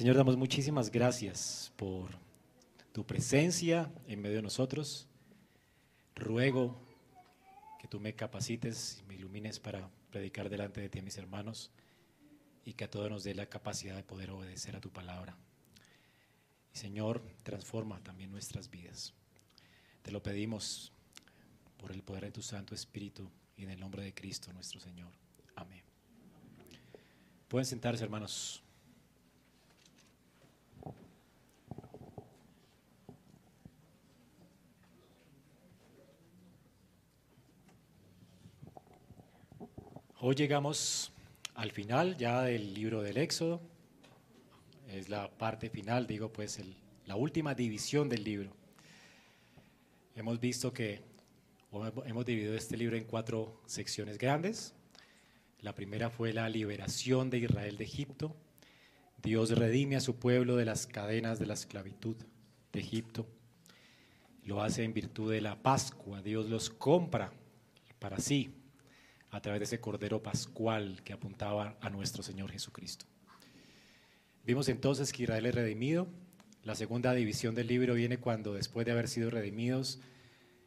Señor, damos muchísimas gracias por tu presencia en medio de nosotros. Ruego que tú me capacites y me ilumines para predicar delante de ti a mis hermanos y que a todos nos dé la capacidad de poder obedecer a tu palabra. Y Señor, transforma también nuestras vidas. Te lo pedimos por el poder de tu Santo Espíritu y en el nombre de Cristo nuestro Señor. Amén. Pueden sentarse, hermanos. Hoy llegamos al final ya del libro del Éxodo. Es la parte final, digo, pues la última división del libro. Hemos visto que hemos dividido este libro en cuatro secciones grandes. La primera fue la liberación de Israel de Egipto. Dios redime a su pueblo de las cadenas de la esclavitud de Egipto. Lo hace en virtud de la Pascua. Dios los compra para sí a través de ese Cordero Pascual que apuntaba a nuestro Señor Jesucristo. Vimos entonces que Israel es redimido. La segunda división del libro viene cuando después de haber sido redimidos,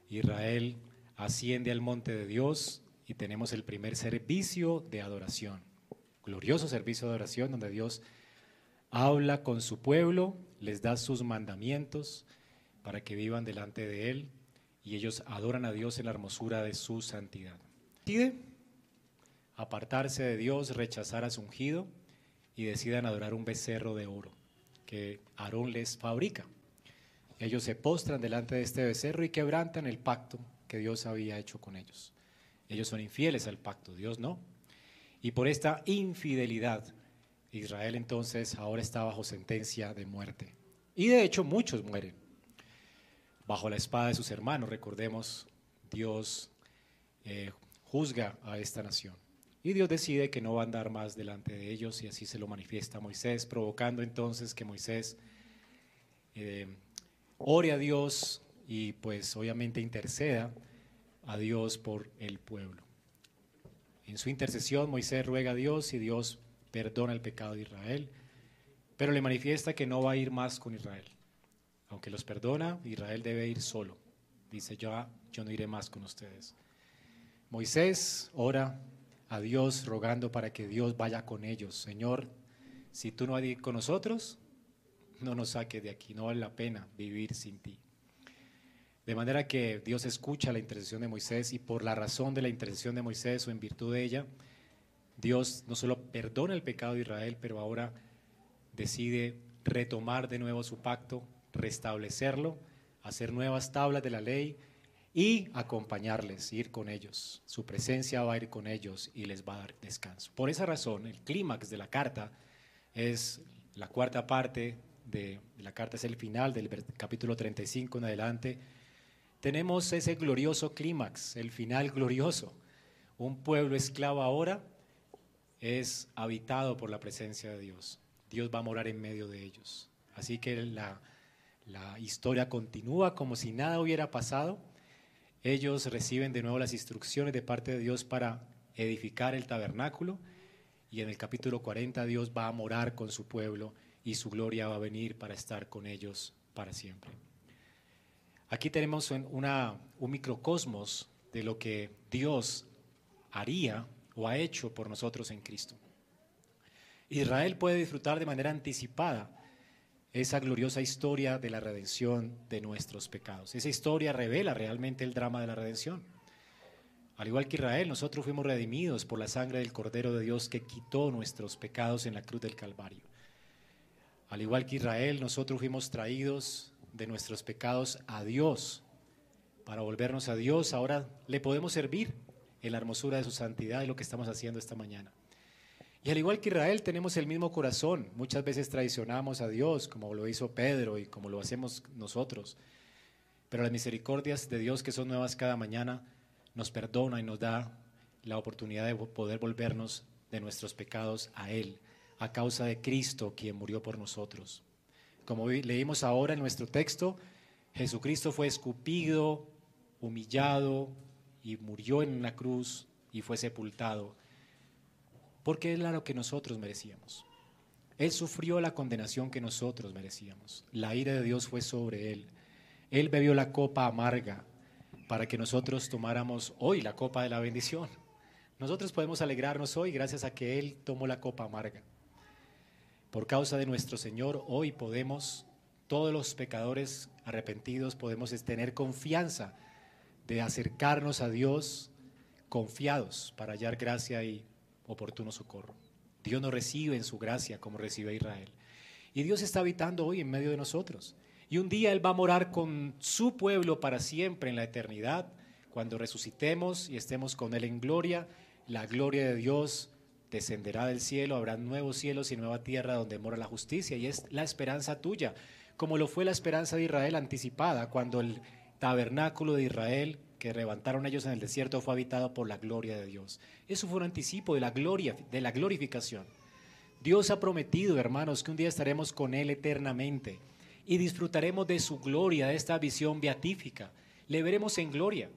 Israel asciende al monte de Dios y tenemos el primer servicio de adoración. Glorioso servicio de adoración donde Dios habla con su pueblo, les da sus mandamientos para que vivan delante de Él y ellos adoran a Dios en la hermosura de su santidad apartarse de Dios, rechazar a su ungido y decidan adorar un becerro de oro que Aarón les fabrica. Ellos se postran delante de este becerro y quebrantan el pacto que Dios había hecho con ellos. Ellos son infieles al pacto, Dios no. Y por esta infidelidad, Israel entonces ahora está bajo sentencia de muerte. Y de hecho muchos mueren bajo la espada de sus hermanos. Recordemos, Dios eh, juzga a esta nación. Y Dios decide que no va a andar más delante de ellos y así se lo manifiesta Moisés, provocando entonces que Moisés eh, ore a Dios y pues obviamente interceda a Dios por el pueblo. En su intercesión Moisés ruega a Dios y Dios perdona el pecado de Israel, pero le manifiesta que no va a ir más con Israel. Aunque los perdona, Israel debe ir solo. Dice, yo, yo no iré más con ustedes. Moisés ora a Dios rogando para que Dios vaya con ellos. Señor, si tú no vas con nosotros, no nos saques de aquí, no vale la pena vivir sin ti. De manera que Dios escucha la intercesión de Moisés y por la razón de la intercesión de Moisés o en virtud de ella, Dios no solo perdona el pecado de Israel, pero ahora decide retomar de nuevo su pacto, restablecerlo, hacer nuevas tablas de la ley y acompañarles, ir con ellos. Su presencia va a ir con ellos y les va a dar descanso. Por esa razón, el clímax de la carta es la cuarta parte de, la carta, es el final del capítulo 35 en adelante. Tenemos ese glorioso clímax, el final glorioso. Un pueblo esclavo ahora es habitado por la presencia de Dios. Dios va a morar en medio de ellos. Así que la, la historia continúa como si nada hubiera pasado ellos reciben de nuevo las instrucciones de parte de Dios para edificar el tabernáculo y en el capítulo 40 Dios va a morar con su pueblo y su gloria va a venir para estar con ellos para siempre. Aquí tenemos una, un microcosmos de lo que Dios haría o ha hecho por nosotros en Cristo. Israel puede disfrutar de manera anticipada esa gloriosa historia de la redención de nuestros pecados. Esa historia revela realmente el drama de la redención. Al igual que Israel, nosotros fuimos redimidos por la sangre del Cordero de Dios que quitó nuestros pecados en la cruz del Calvario. Al igual que Israel, nosotros fuimos traídos de nuestros pecados a Dios. Para volvernos a Dios, ahora le podemos servir en la hermosura de su santidad y lo que estamos haciendo esta mañana. Y al igual que Israel tenemos el mismo corazón. Muchas veces traicionamos a Dios, como lo hizo Pedro y como lo hacemos nosotros. Pero las misericordias de Dios que son nuevas cada mañana nos perdona y nos da la oportunidad de poder volvernos de nuestros pecados a Él, a causa de Cristo quien murió por nosotros. Como leímos ahora en nuestro texto, Jesucristo fue escupido, humillado y murió en la cruz y fue sepultado porque era lo que nosotros merecíamos. Él sufrió la condenación que nosotros merecíamos. La ira de Dios fue sobre Él. Él bebió la copa amarga para que nosotros tomáramos hoy la copa de la bendición. Nosotros podemos alegrarnos hoy gracias a que Él tomó la copa amarga. Por causa de nuestro Señor, hoy podemos, todos los pecadores arrepentidos, podemos tener confianza de acercarnos a Dios confiados para hallar gracia y oportuno socorro. Dios nos recibe en su gracia como recibe Israel. Y Dios está habitando hoy en medio de nosotros. Y un día Él va a morar con su pueblo para siempre en la eternidad. Cuando resucitemos y estemos con Él en gloria, la gloria de Dios descenderá del cielo, habrá nuevos cielos y nueva tierra donde mora la justicia. Y es la esperanza tuya, como lo fue la esperanza de Israel anticipada cuando el tabernáculo de Israel que levantaron ellos en el desierto fue habitado por la gloria de Dios. Eso fue un anticipo de la gloria, de la glorificación. Dios ha prometido, hermanos, que un día estaremos con Él eternamente y disfrutaremos de su gloria, de esta visión beatífica. Le veremos en gloria.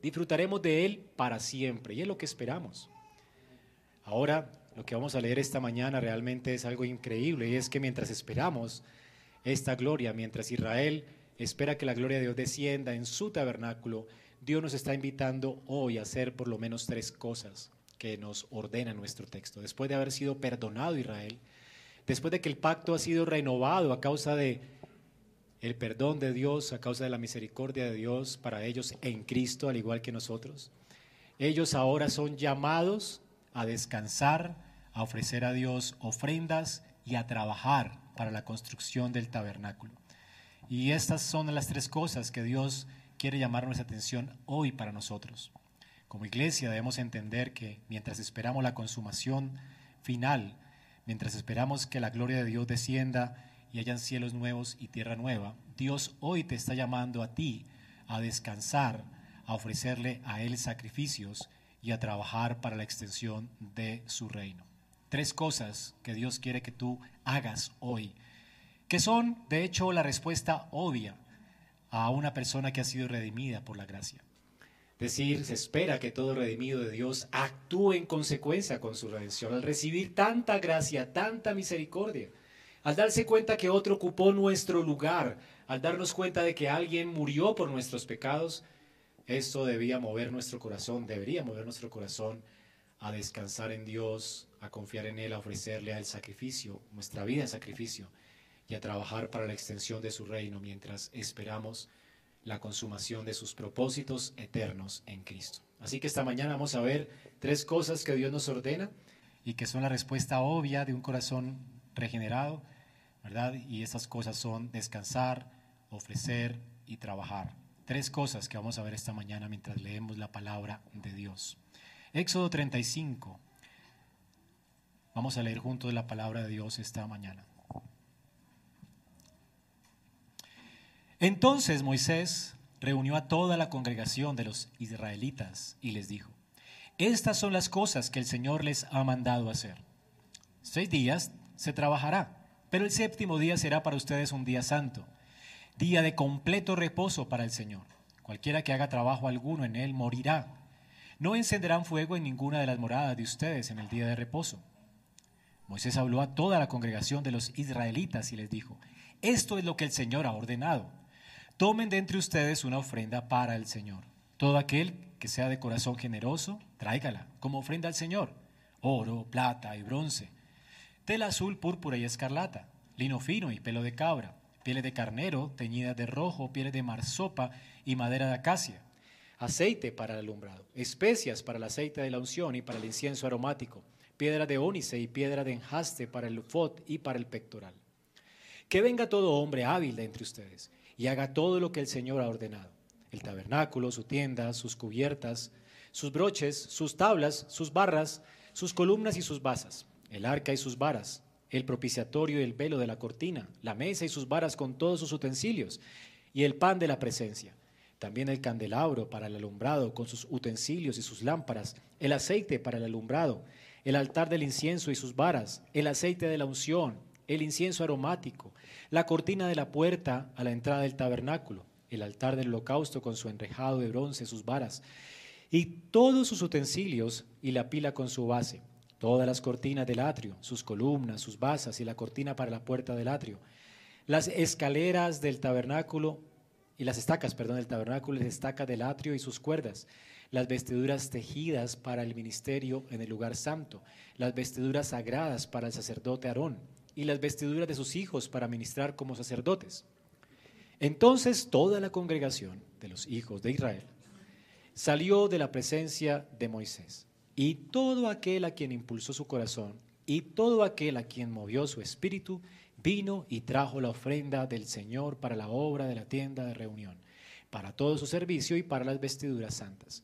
Disfrutaremos de Él para siempre y es lo que esperamos. Ahora, lo que vamos a leer esta mañana realmente es algo increíble y es que mientras esperamos esta gloria, mientras Israel espera que la gloria de Dios descienda en su tabernáculo, Dios nos está invitando hoy a hacer por lo menos tres cosas que nos ordena nuestro texto. Después de haber sido perdonado Israel, después de que el pacto ha sido renovado a causa de el perdón de Dios, a causa de la misericordia de Dios para ellos en Cristo, al igual que nosotros, ellos ahora son llamados a descansar, a ofrecer a Dios ofrendas y a trabajar para la construcción del tabernáculo. Y estas son las tres cosas que Dios quiere llamar nuestra atención hoy para nosotros. Como iglesia debemos entender que mientras esperamos la consumación final, mientras esperamos que la gloria de Dios descienda y hayan cielos nuevos y tierra nueva, Dios hoy te está llamando a ti a descansar, a ofrecerle a Él sacrificios y a trabajar para la extensión de su reino. Tres cosas que Dios quiere que tú hagas hoy, que son de hecho la respuesta obvia a una persona que ha sido redimida por la gracia. Decir, se espera que todo redimido de Dios actúe en consecuencia con su redención, al recibir tanta gracia, tanta misericordia, al darse cuenta que otro ocupó nuestro lugar, al darnos cuenta de que alguien murió por nuestros pecados, esto debía mover nuestro corazón, debería mover nuestro corazón a descansar en Dios, a confiar en Él, a ofrecerle al sacrificio, nuestra vida en sacrificio y a trabajar para la extensión de su reino mientras esperamos la consumación de sus propósitos eternos en Cristo. Así que esta mañana vamos a ver tres cosas que Dios nos ordena y que son la respuesta obvia de un corazón regenerado, ¿verdad? Y estas cosas son descansar, ofrecer y trabajar. Tres cosas que vamos a ver esta mañana mientras leemos la palabra de Dios. Éxodo 35. Vamos a leer juntos la palabra de Dios esta mañana. Entonces Moisés reunió a toda la congregación de los israelitas y les dijo, estas son las cosas que el Señor les ha mandado hacer. Seis días se trabajará, pero el séptimo día será para ustedes un día santo, día de completo reposo para el Señor. Cualquiera que haga trabajo alguno en él morirá. No encenderán fuego en ninguna de las moradas de ustedes en el día de reposo. Moisés habló a toda la congregación de los israelitas y les dijo, esto es lo que el Señor ha ordenado tomen de entre ustedes una ofrenda para el Señor. Todo aquel que sea de corazón generoso, tráigala como ofrenda al Señor. Oro, plata y bronce. Tela azul, púrpura y escarlata. Lino fino y pelo de cabra. Pieles de carnero, teñida de rojo, pieles de marsopa y madera de acacia. Aceite para el alumbrado. Especias para el aceite de la unción y para el incienso aromático. Piedra de ónice y piedra de enjaste para el fot y para el pectoral. Que venga todo hombre hábil de entre ustedes y haga todo lo que el Señor ha ordenado. El tabernáculo, su tienda, sus cubiertas, sus broches, sus tablas, sus barras, sus columnas y sus basas, el arca y sus varas, el propiciatorio y el velo de la cortina, la mesa y sus varas con todos sus utensilios, y el pan de la presencia. También el candelabro para el alumbrado con sus utensilios y sus lámparas, el aceite para el alumbrado, el altar del incienso y sus varas, el aceite de la unción, el incienso aromático, la cortina de la puerta a la entrada del tabernáculo, el altar del holocausto con su enrejado de bronce, sus varas, y todos sus utensilios y la pila con su base, todas las cortinas del atrio, sus columnas, sus basas y la cortina para la puerta del atrio, las escaleras del tabernáculo y las estacas, perdón, del tabernáculo, las estacas del atrio y sus cuerdas, las vestiduras tejidas para el ministerio en el lugar santo, las vestiduras sagradas para el sacerdote Aarón y las vestiduras de sus hijos para ministrar como sacerdotes. Entonces toda la congregación de los hijos de Israel salió de la presencia de Moisés y todo aquel a quien impulsó su corazón y todo aquel a quien movió su espíritu vino y trajo la ofrenda del Señor para la obra de la tienda de reunión, para todo su servicio y para las vestiduras santas.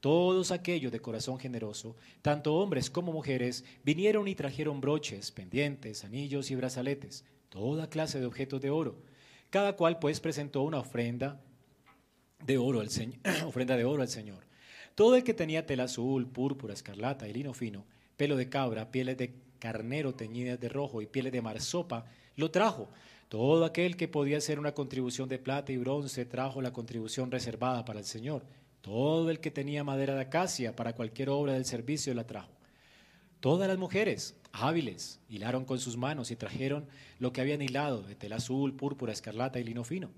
Todos aquellos de corazón generoso, tanto hombres como mujeres, vinieron y trajeron broches, pendientes, anillos y brazaletes, toda clase de objetos de oro. Cada cual pues presentó una ofrenda de oro al Señor, ofrenda de oro al Señor. Todo el que tenía tela azul, púrpura, escarlata y lino fino, pelo de cabra, pieles de carnero teñidas de rojo y pieles de marsopa, lo trajo. Todo aquel que podía hacer una contribución de plata y bronce trajo la contribución reservada para el Señor. Todo el que tenía madera de acacia para cualquier obra del servicio la trajo. Todas las mujeres hábiles hilaron con sus manos y trajeron lo que habían hilado de tela azul, púrpura, escarlata y lino fino.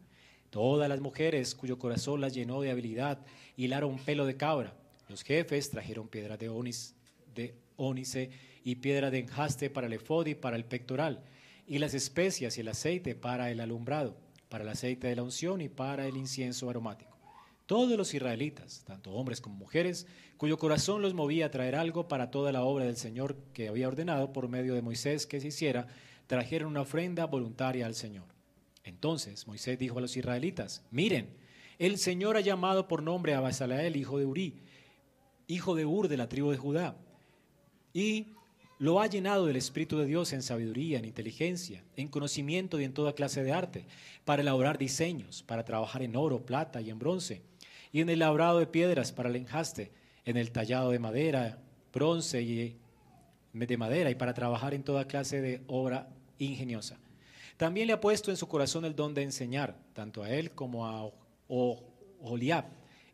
Todas las mujeres cuyo corazón las llenó de habilidad hilaron pelo de cabra. Los jefes trajeron piedra de, onis, de ónice y piedra de enjaste para el efod y para el pectoral y las especias y el aceite para el alumbrado, para el aceite de la unción y para el incienso aromático. Todos los israelitas, tanto hombres como mujeres, cuyo corazón los movía a traer algo para toda la obra del Señor que había ordenado por medio de Moisés que se hiciera, trajeron una ofrenda voluntaria al Señor. Entonces Moisés dijo a los israelitas, miren, el Señor ha llamado por nombre a Basalael, hijo de Uri, hijo de Ur de la tribu de Judá, y lo ha llenado del Espíritu de Dios en sabiduría, en inteligencia, en conocimiento y en toda clase de arte, para elaborar diseños, para trabajar en oro, plata y en bronce, y en el labrado de piedras para el enjaste, en el tallado de madera, bronce y de madera, y para trabajar en toda clase de obra ingeniosa. También le ha puesto en su corazón el don de enseñar, tanto a él como a Oliab,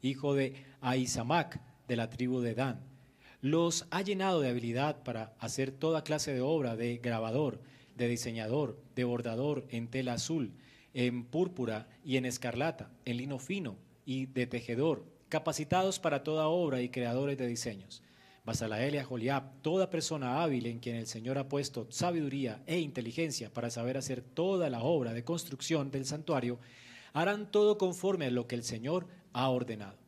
hijo de Aizamac, de la tribu de Dan los ha llenado de habilidad para hacer toda clase de obra de grabador, de diseñador, de bordador en tela azul, en púrpura y en escarlata, en lino fino y de tejedor, capacitados para toda obra y creadores de diseños. Basalael y Joliab, toda persona hábil en quien el Señor ha puesto sabiduría e inteligencia para saber hacer toda la obra de construcción del santuario, harán todo conforme a lo que el Señor ha ordenado.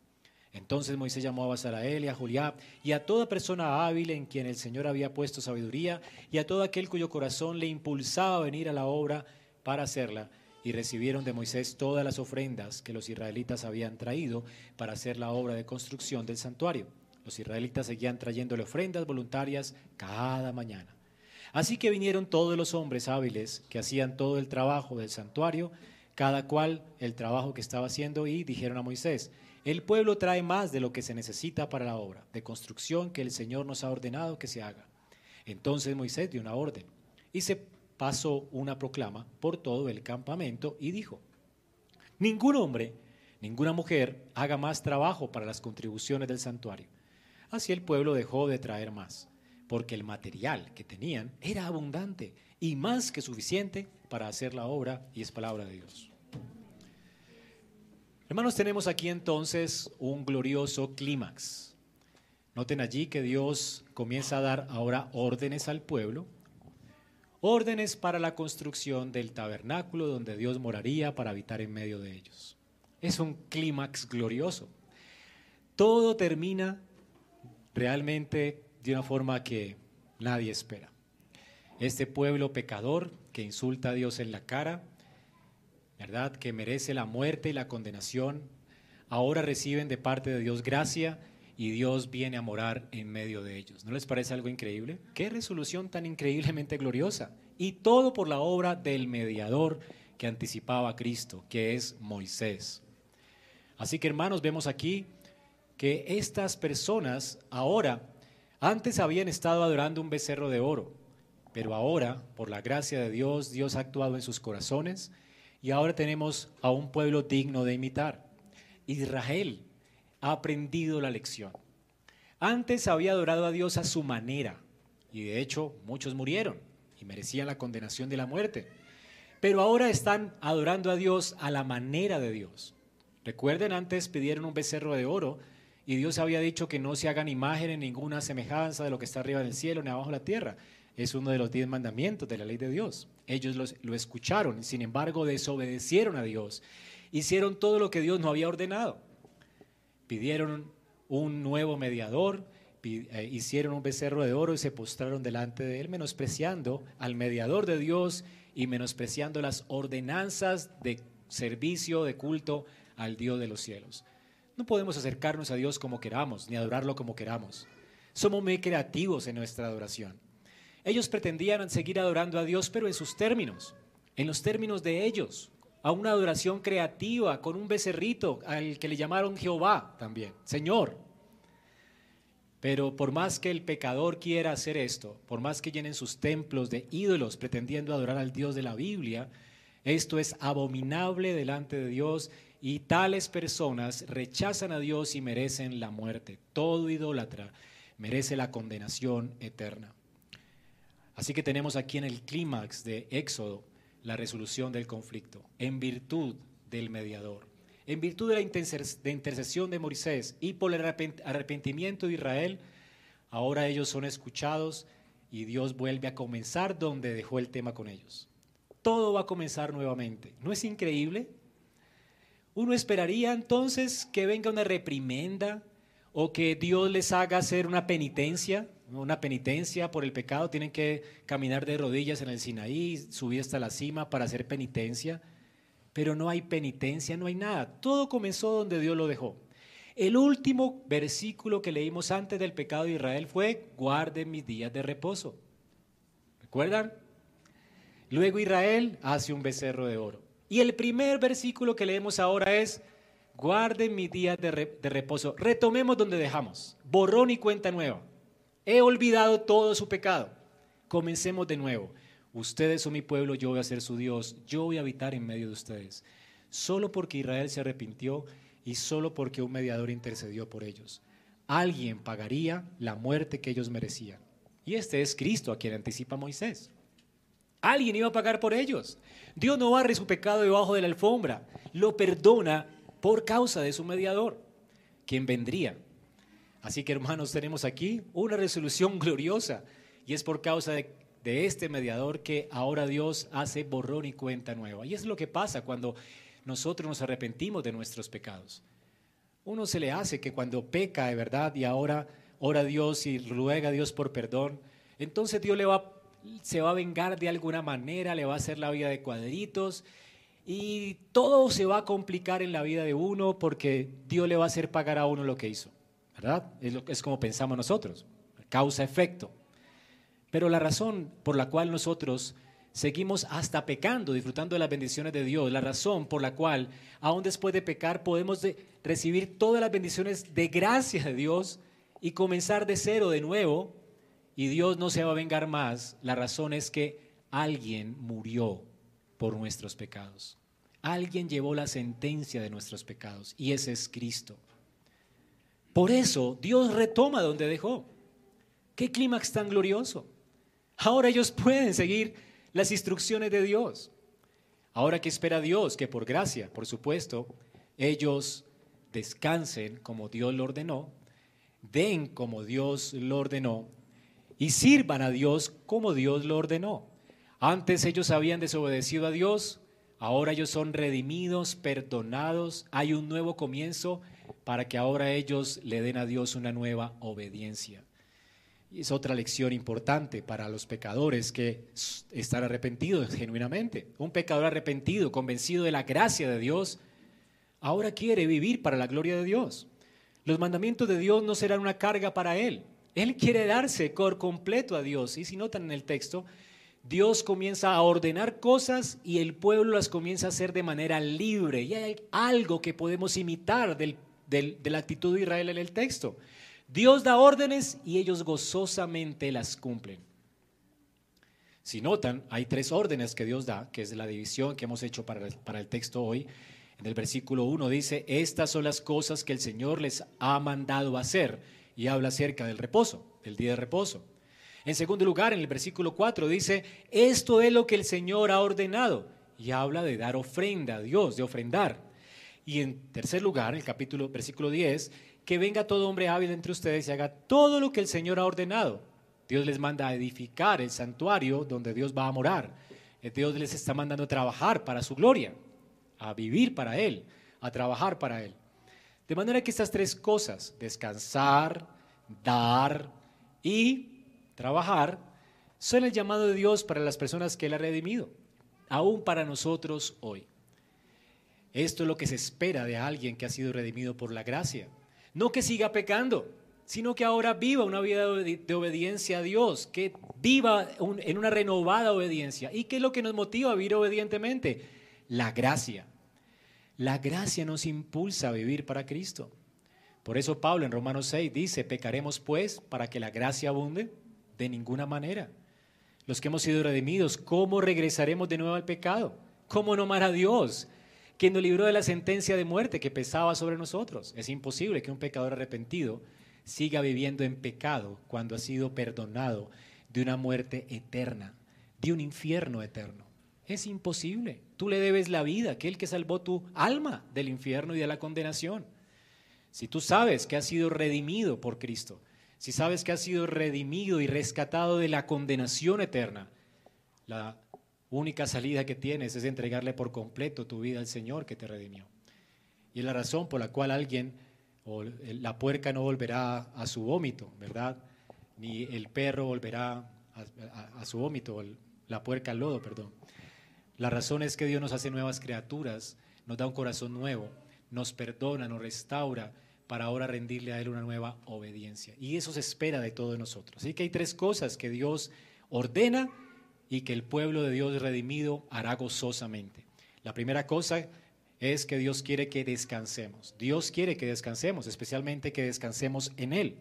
Entonces Moisés llamó a Basarael y a Juliab y a toda persona hábil en quien el Señor había puesto sabiduría y a todo aquel cuyo corazón le impulsaba a venir a la obra para hacerla. Y recibieron de Moisés todas las ofrendas que los israelitas habían traído para hacer la obra de construcción del santuario. Los israelitas seguían trayéndole ofrendas voluntarias cada mañana. Así que vinieron todos los hombres hábiles que hacían todo el trabajo del santuario, cada cual el trabajo que estaba haciendo, y dijeron a Moisés, el pueblo trae más de lo que se necesita para la obra de construcción que el Señor nos ha ordenado que se haga. Entonces Moisés dio una orden y se pasó una proclama por todo el campamento y dijo, ningún hombre, ninguna mujer haga más trabajo para las contribuciones del santuario. Así el pueblo dejó de traer más, porque el material que tenían era abundante y más que suficiente para hacer la obra y es palabra de Dios. Hermanos, tenemos aquí entonces un glorioso clímax. Noten allí que Dios comienza a dar ahora órdenes al pueblo, órdenes para la construcción del tabernáculo donde Dios moraría para habitar en medio de ellos. Es un clímax glorioso. Todo termina realmente de una forma que nadie espera. Este pueblo pecador que insulta a Dios en la cara, ¿verdad? Que merece la muerte y la condenación, ahora reciben de parte de Dios gracia y Dios viene a morar en medio de ellos. ¿No les parece algo increíble? Qué resolución tan increíblemente gloriosa. Y todo por la obra del mediador que anticipaba a Cristo, que es Moisés. Así que hermanos, vemos aquí que estas personas ahora, antes habían estado adorando un becerro de oro, pero ahora, por la gracia de Dios, Dios ha actuado en sus corazones y ahora tenemos a un pueblo digno de imitar. Israel ha aprendido la lección. Antes había adorado a Dios a su manera, y de hecho muchos murieron y merecían la condenación de la muerte. Pero ahora están adorando a Dios a la manera de Dios. Recuerden, antes pidieron un becerro de oro y Dios había dicho que no se hagan imágenes, ninguna semejanza de lo que está arriba del cielo ni abajo de la tierra. Es uno de los diez mandamientos de la ley de Dios. Ellos lo escucharon, sin embargo desobedecieron a Dios. Hicieron todo lo que Dios no había ordenado. Pidieron un nuevo mediador, eh, hicieron un becerro de oro y se postraron delante de él, menospreciando al mediador de Dios y menospreciando las ordenanzas de servicio, de culto al Dios de los cielos. No podemos acercarnos a Dios como queramos, ni adorarlo como queramos. Somos muy creativos en nuestra adoración. Ellos pretendían seguir adorando a Dios, pero en sus términos, en los términos de ellos, a una adoración creativa, con un becerrito al que le llamaron Jehová también, Señor. Pero por más que el pecador quiera hacer esto, por más que llenen sus templos de ídolos pretendiendo adorar al Dios de la Biblia, esto es abominable delante de Dios y tales personas rechazan a Dios y merecen la muerte. Todo idólatra merece la condenación eterna. Así que tenemos aquí en el clímax de Éxodo la resolución del conflicto, en virtud del mediador en virtud de la intercesión de Moisés y por el arrepentimiento de Israel, ahora ellos son escuchados y Dios vuelve a comenzar donde dejó el tema con ellos. Todo va a comenzar nuevamente. ¿No es increíble? Uno esperaría entonces que venga una reprimenda o que Dios les haga hacer una penitencia, una penitencia por el pecado. Tienen que caminar de rodillas en el Sinaí, subir hasta la cima para hacer penitencia pero no hay penitencia, no hay nada. Todo comenzó donde Dios lo dejó. El último versículo que leímos antes del pecado de Israel fue, guarden mis días de reposo. ¿Recuerdan? Luego Israel hace un becerro de oro. Y el primer versículo que leemos ahora es, guarden mis días de, reposo. Retomemos donde dejamos. Borrón y cuenta nueva. He olvidado todo su pecado. Comencemos de nuevo. Ustedes son mi pueblo, yo voy a ser su Dios, yo voy a habitar en medio de ustedes. Solo porque Israel se arrepintió y solo porque un mediador intercedió por ellos. Alguien pagaría la muerte que ellos merecían. Y este es Cristo a quien anticipa Moisés. Alguien iba a pagar por ellos. Dios no barre su pecado debajo de la alfombra, lo perdona por causa de su mediador, quien vendría. Así que hermanos, tenemos aquí una resolución gloriosa y es por causa de este mediador que ahora Dios hace borrón y cuenta nueva. Y es lo que pasa cuando nosotros nos arrepentimos de nuestros pecados. Uno se le hace que cuando peca de verdad y ahora ora a Dios y ruega a Dios por perdón, entonces Dios se va a vengar de alguna manera, le va a hacer la vida de cuadritos y todo se va a complicar en la vida de uno porque Dios le va a hacer pagar a uno lo que hizo. ¿Verdad? Es, lo, es como pensamos nosotros, causa-efecto. Pero la razón por la cual nosotros seguimos hasta pecando, disfrutando de las bendiciones de Dios, la razón por la cual aún después de pecar podemos recibir todas las bendiciones de gracia de Dios y comenzar de cero de nuevo y Dios no se va a vengar más, la razón es que alguien murió por nuestros pecados. Alguien llevó la sentencia de nuestros pecados y ese es Cristo. Por eso Dios retoma donde dejó. Qué clímax tan glorioso. Ahora ellos pueden seguir las instrucciones de Dios. Ahora que espera Dios, que por gracia, por supuesto, ellos descansen como Dios lo ordenó, den como Dios lo ordenó y sirvan a Dios como Dios lo ordenó. Antes ellos habían desobedecido a Dios, ahora ellos son redimidos, perdonados, hay un nuevo comienzo para que ahora ellos le den a Dios una nueva obediencia. Es otra lección importante para los pecadores que están arrepentidos genuinamente. Un pecador arrepentido, convencido de la gracia de Dios, ahora quiere vivir para la gloria de Dios. Los mandamientos de Dios no serán una carga para él. Él quiere darse por completo a Dios. Y si notan en el texto, Dios comienza a ordenar cosas y el pueblo las comienza a hacer de manera libre. Y hay algo que podemos imitar de la actitud de Israel en el texto. Dios da órdenes y ellos gozosamente las cumplen. Si notan, hay tres órdenes que Dios da, que es la división que hemos hecho para el, texto hoy. En el versículo 1 dice, estas son las cosas que el Señor les ha mandado hacer y habla acerca del reposo, del día de reposo. En segundo lugar, en el versículo 4 dice, esto es lo que el Señor ha ordenado. Y habla de dar ofrenda a Dios, de ofrendar. Y en tercer lugar, el capítulo, versículo 10, que venga todo hombre hábil entre ustedes y haga todo lo que el Señor ha ordenado. Dios les manda a edificar el santuario donde Dios va a morar. Eh, Dios les está mandando trabajar para su gloria, a vivir para Él, a trabajar para Él. De manera que estas tres cosas, descansar, dar y trabajar, son el llamado de Dios para las personas que Él ha redimido, aún para nosotros hoy. Esto es lo que se espera de alguien que ha sido redimido por la gracia. No que siga pecando, sino que ahora viva una vida de obediencia a Dios, que viva en una renovada obediencia. ¿Y qué es lo que nos motiva a vivir obedientemente? La gracia. La gracia nos impulsa a vivir para Cristo. Por eso Pablo en Romanos 6 dice, pecaremos pues para que la gracia abunde. De ninguna manera. Los que hemos sido redimidos, ¿cómo regresaremos de nuevo al pecado? ¿Cómo no amar a Dios? Quien nos libró de la sentencia de muerte que pesaba sobre nosotros. Es imposible que un pecador arrepentido siga viviendo en pecado cuando ha sido perdonado de una muerte eterna, de un infierno eterno. Es imposible. Tú le debes la vida, aquel que salvó tu alma del infierno y de la condenación. Si tú sabes que has sido redimido por Cristo, si sabes que has sido redimido y rescatado de la condenación eterna, la única salida que tienes es entregarle por completo tu vida al Señor que te redimió. Y es la razón por la cual alguien, o la puerca no volverá a su vómito, ¿verdad? Ni el perro volverá a, su vómito, la puerca al lodo, perdón. La razón es que Dios nos hace nuevas criaturas, nos da un corazón nuevo, nos perdona, nos restaura, para ahora rendirle a Él una nueva obediencia. Y eso se espera de todos nosotros. Así que hay tres cosas que Dios ordena y que el pueblo de Dios redimido hará gozosamente. La primera cosa es que Dios quiere que descansemos. Dios quiere que descansemos, especialmente que descansemos en Él.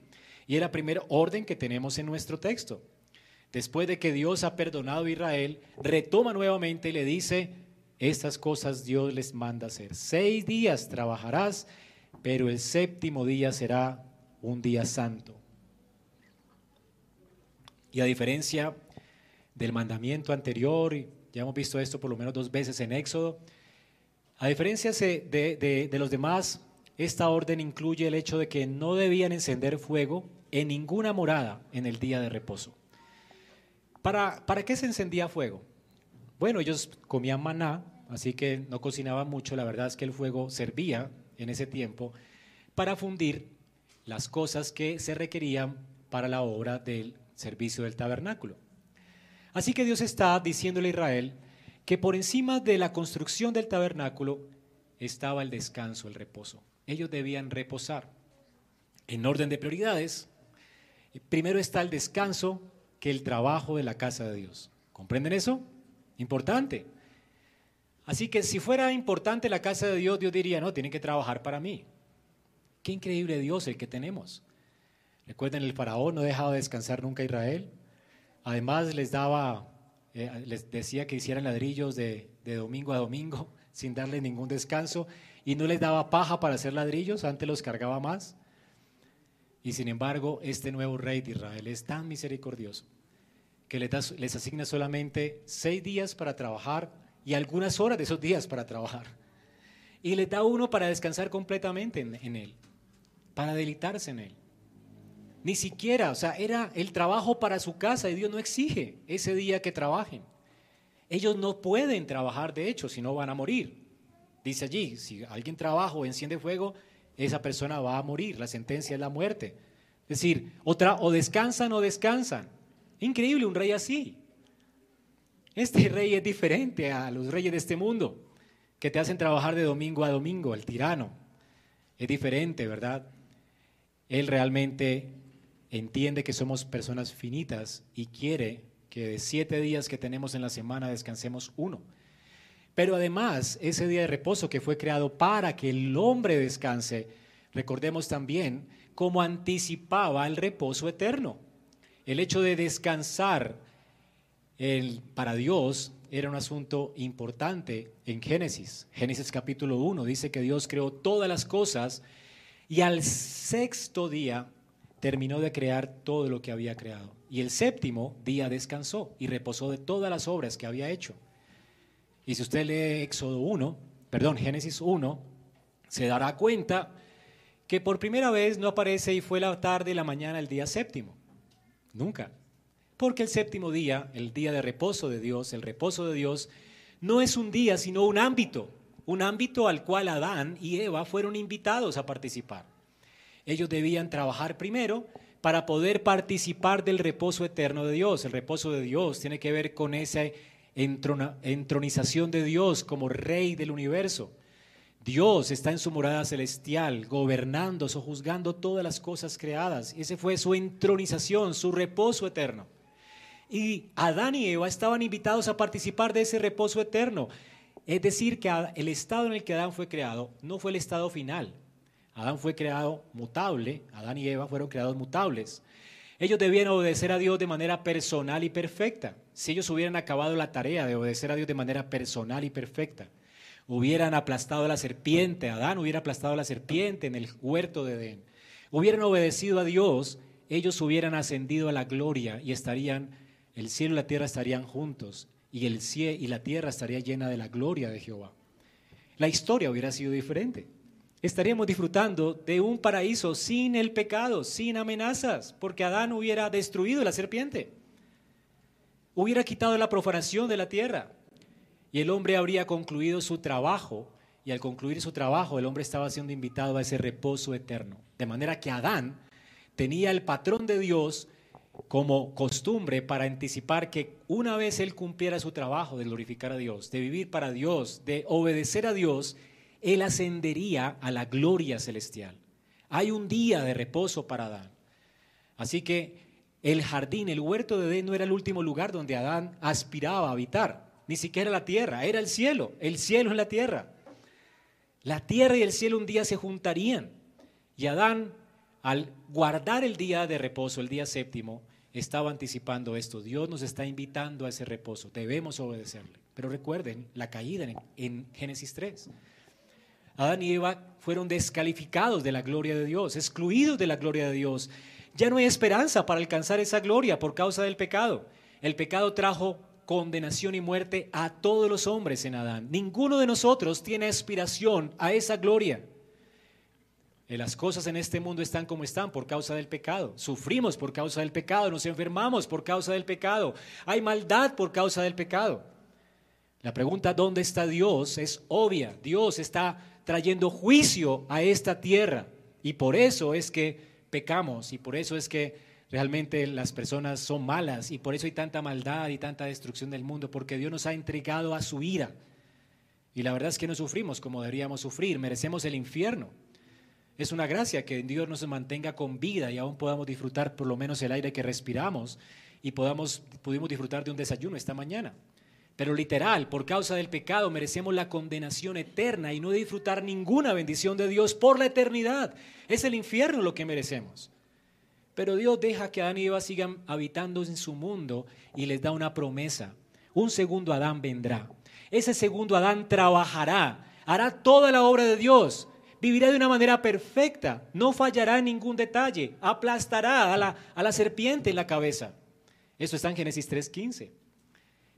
Y es la primera orden que tenemos en nuestro texto. Después de que Dios ha perdonado a Israel, retoma nuevamente y le dice, estas cosas Dios les manda hacer. Seis días trabajarás pero el séptimo día será un día santo. Y a diferencia del mandamiento anterior, y ya hemos visto esto por lo menos dos veces en Éxodo, a diferencia de, los demás, esta orden incluye el hecho de que no debían encender fuego en ninguna morada en el día de reposo. ¿Para, ¿Para qué se encendía fuego? Bueno, ellos comían maná, así que no cocinaban mucho, la verdad es que el fuego servía en ese tiempo para fundir las cosas que se requerían para la obra del servicio del tabernáculo. Así que Dios está diciéndole a Israel que por encima de la construcción del tabernáculo estaba el descanso, el reposo. Ellos debían reposar. En orden de prioridades, primero está el descanso que el trabajo de la casa de Dios. ¿Comprenden eso? Importante. Así que si fuera importante la casa de Dios, Dios diría, no, tienen que trabajar para mí. Qué increíble Dios el que tenemos. Recuerden, el faraón no dejaba de descansar nunca a Israel. Además les daba, eh, les decía que hicieran ladrillos de, domingo a domingo sin darle ningún descanso y no les daba paja para hacer ladrillos, antes los cargaba más. Y sin embargo, este nuevo rey de Israel es tan misericordioso que les, les asigna solamente seis días para trabajar y algunas horas de esos días para trabajar. Y les da uno para descansar completamente en, él, para deleitarse en él. Ni siquiera, o sea, era el trabajo para su casa y Dios no exige ese día que trabajen. Ellos no pueden trabajar, de hecho, si no van a morir. Dice allí, si alguien trabaja o enciende fuego, esa persona va a morir. La sentencia es la muerte. Es decir, otra, o descansan o descansan. Increíble un rey así. Este rey es diferente a los reyes de este mundo, que te hacen trabajar de domingo a domingo, el tirano. Es diferente, ¿verdad? Él realmente entiende que somos personas finitas y quiere que de siete días que tenemos en la semana descansemos uno. Pero además, ese día de reposo que fue creado para que el hombre descanse, recordemos también cómo anticipaba el reposo eterno. El hecho de descansar el, para Dios era un asunto importante en Génesis. Génesis capítulo 1 dice que Dios creó todas las cosas y al sexto día terminó de crear todo lo que había creado. y el séptimo día descansó y reposó de todas las obras que había hecho. Y si usted lee Éxodo 1, perdón, Génesis 1, se dará cuenta que por primera vez no aparece y fue la tarde y la mañana el día séptimo. Nunca. Porque el séptimo día, el día de reposo de Dios, el reposo de Dios, no es un día, sino un ámbito. Un ámbito al cual Adán y Eva fueron invitados a participar. Ellos debían trabajar primero para poder participar del reposo eterno de Dios. El reposo de Dios tiene que ver con esa entronización de Dios como rey del universo. Dios está en su morada celestial, gobernando, sojuzgando todas las cosas creadas. Ese fue su entronización, su reposo eterno. Y Adán y Eva estaban invitados a participar de ese reposo eterno. Es decir, que el estado en el que Adán fue creado no fue el estado final. Adán fue creado mutable, Adán y Eva fueron creados mutables. Ellos debían obedecer a Dios de manera personal y perfecta. Si ellos hubieran acabado la tarea de obedecer a Dios de manera personal y perfecta, hubieran aplastado a la serpiente, Adán hubiera aplastado a la serpiente en el huerto de Edén, hubieran obedecido a Dios, ellos hubieran ascendido a la gloria y estarían, el cielo y la tierra estarían juntos y el cielo y la tierra estaría llena de la gloria de Jehová. La historia hubiera sido diferente. Estaríamos disfrutando de un paraíso sin el pecado, sin amenazas, porque Adán hubiera destruido la serpiente, hubiera quitado la profanación de la tierra, y el hombre habría concluido su trabajo, y al concluir su trabajo el hombre estaba siendo invitado a ese reposo eterno. De manera que Adán tenía el patrón de Dios como costumbre para anticipar que una vez él cumpliera su trabajo de glorificar a Dios, de vivir para Dios, de obedecer a Dios, él ascendería a la gloria celestial. Hay un día de reposo para Adán. Así que el jardín, el huerto de Edén no era el último lugar donde Adán aspiraba a habitar ni siquiera la tierra, era el cielo, el cielo es la tierra. La tierra y el cielo un día se juntarían. Y Adán, al guardar el día de reposo, el día séptimo, estaba anticipando esto. Dios nos está invitando a ese reposo, debemos obedecerle. Pero recuerden la caída en, Génesis 3. Adán y Eva fueron descalificados de la gloria de Dios, excluidos de la gloria de Dios. Ya no hay esperanza para alcanzar esa gloria por causa del pecado. El pecado trajo condenación y muerte a todos los hombres en Adán. Ninguno de nosotros tiene aspiración a esa gloria. Las cosas en este mundo están como están por causa del pecado. Sufrimos por causa del pecado, nos enfermamos por causa del pecado. Hay maldad por causa del pecado. La pregunta ¿dónde está Dios? es obvia. Dios está trayendo juicio a esta tierra y por eso es que pecamos y por eso es que realmente las personas son malas y por eso hay tanta maldad y tanta destrucción del mundo, porque Dios nos ha entregado a su ira. Y la verdad es que no sufrimos como deberíamos sufrir, merecemos el infierno. Es una gracia que Dios nos mantenga con vida y aún podamos disfrutar por lo menos el aire que respiramos y podamos, pudimos disfrutar de un desayuno esta mañana. Pero literal, por causa del pecado merecemos la condenación eterna y no disfrutar ninguna bendición de Dios por la eternidad. Es el infierno lo que merecemos. Pero Dios deja que Adán y Eva sigan habitando en su mundo y les da una promesa. Un segundo Adán vendrá. Ese segundo Adán trabajará, hará toda la obra de Dios, vivirá de una manera perfecta, no fallará en ningún detalle, aplastará a la, a la serpiente en la cabeza. Eso está en Génesis 3.15.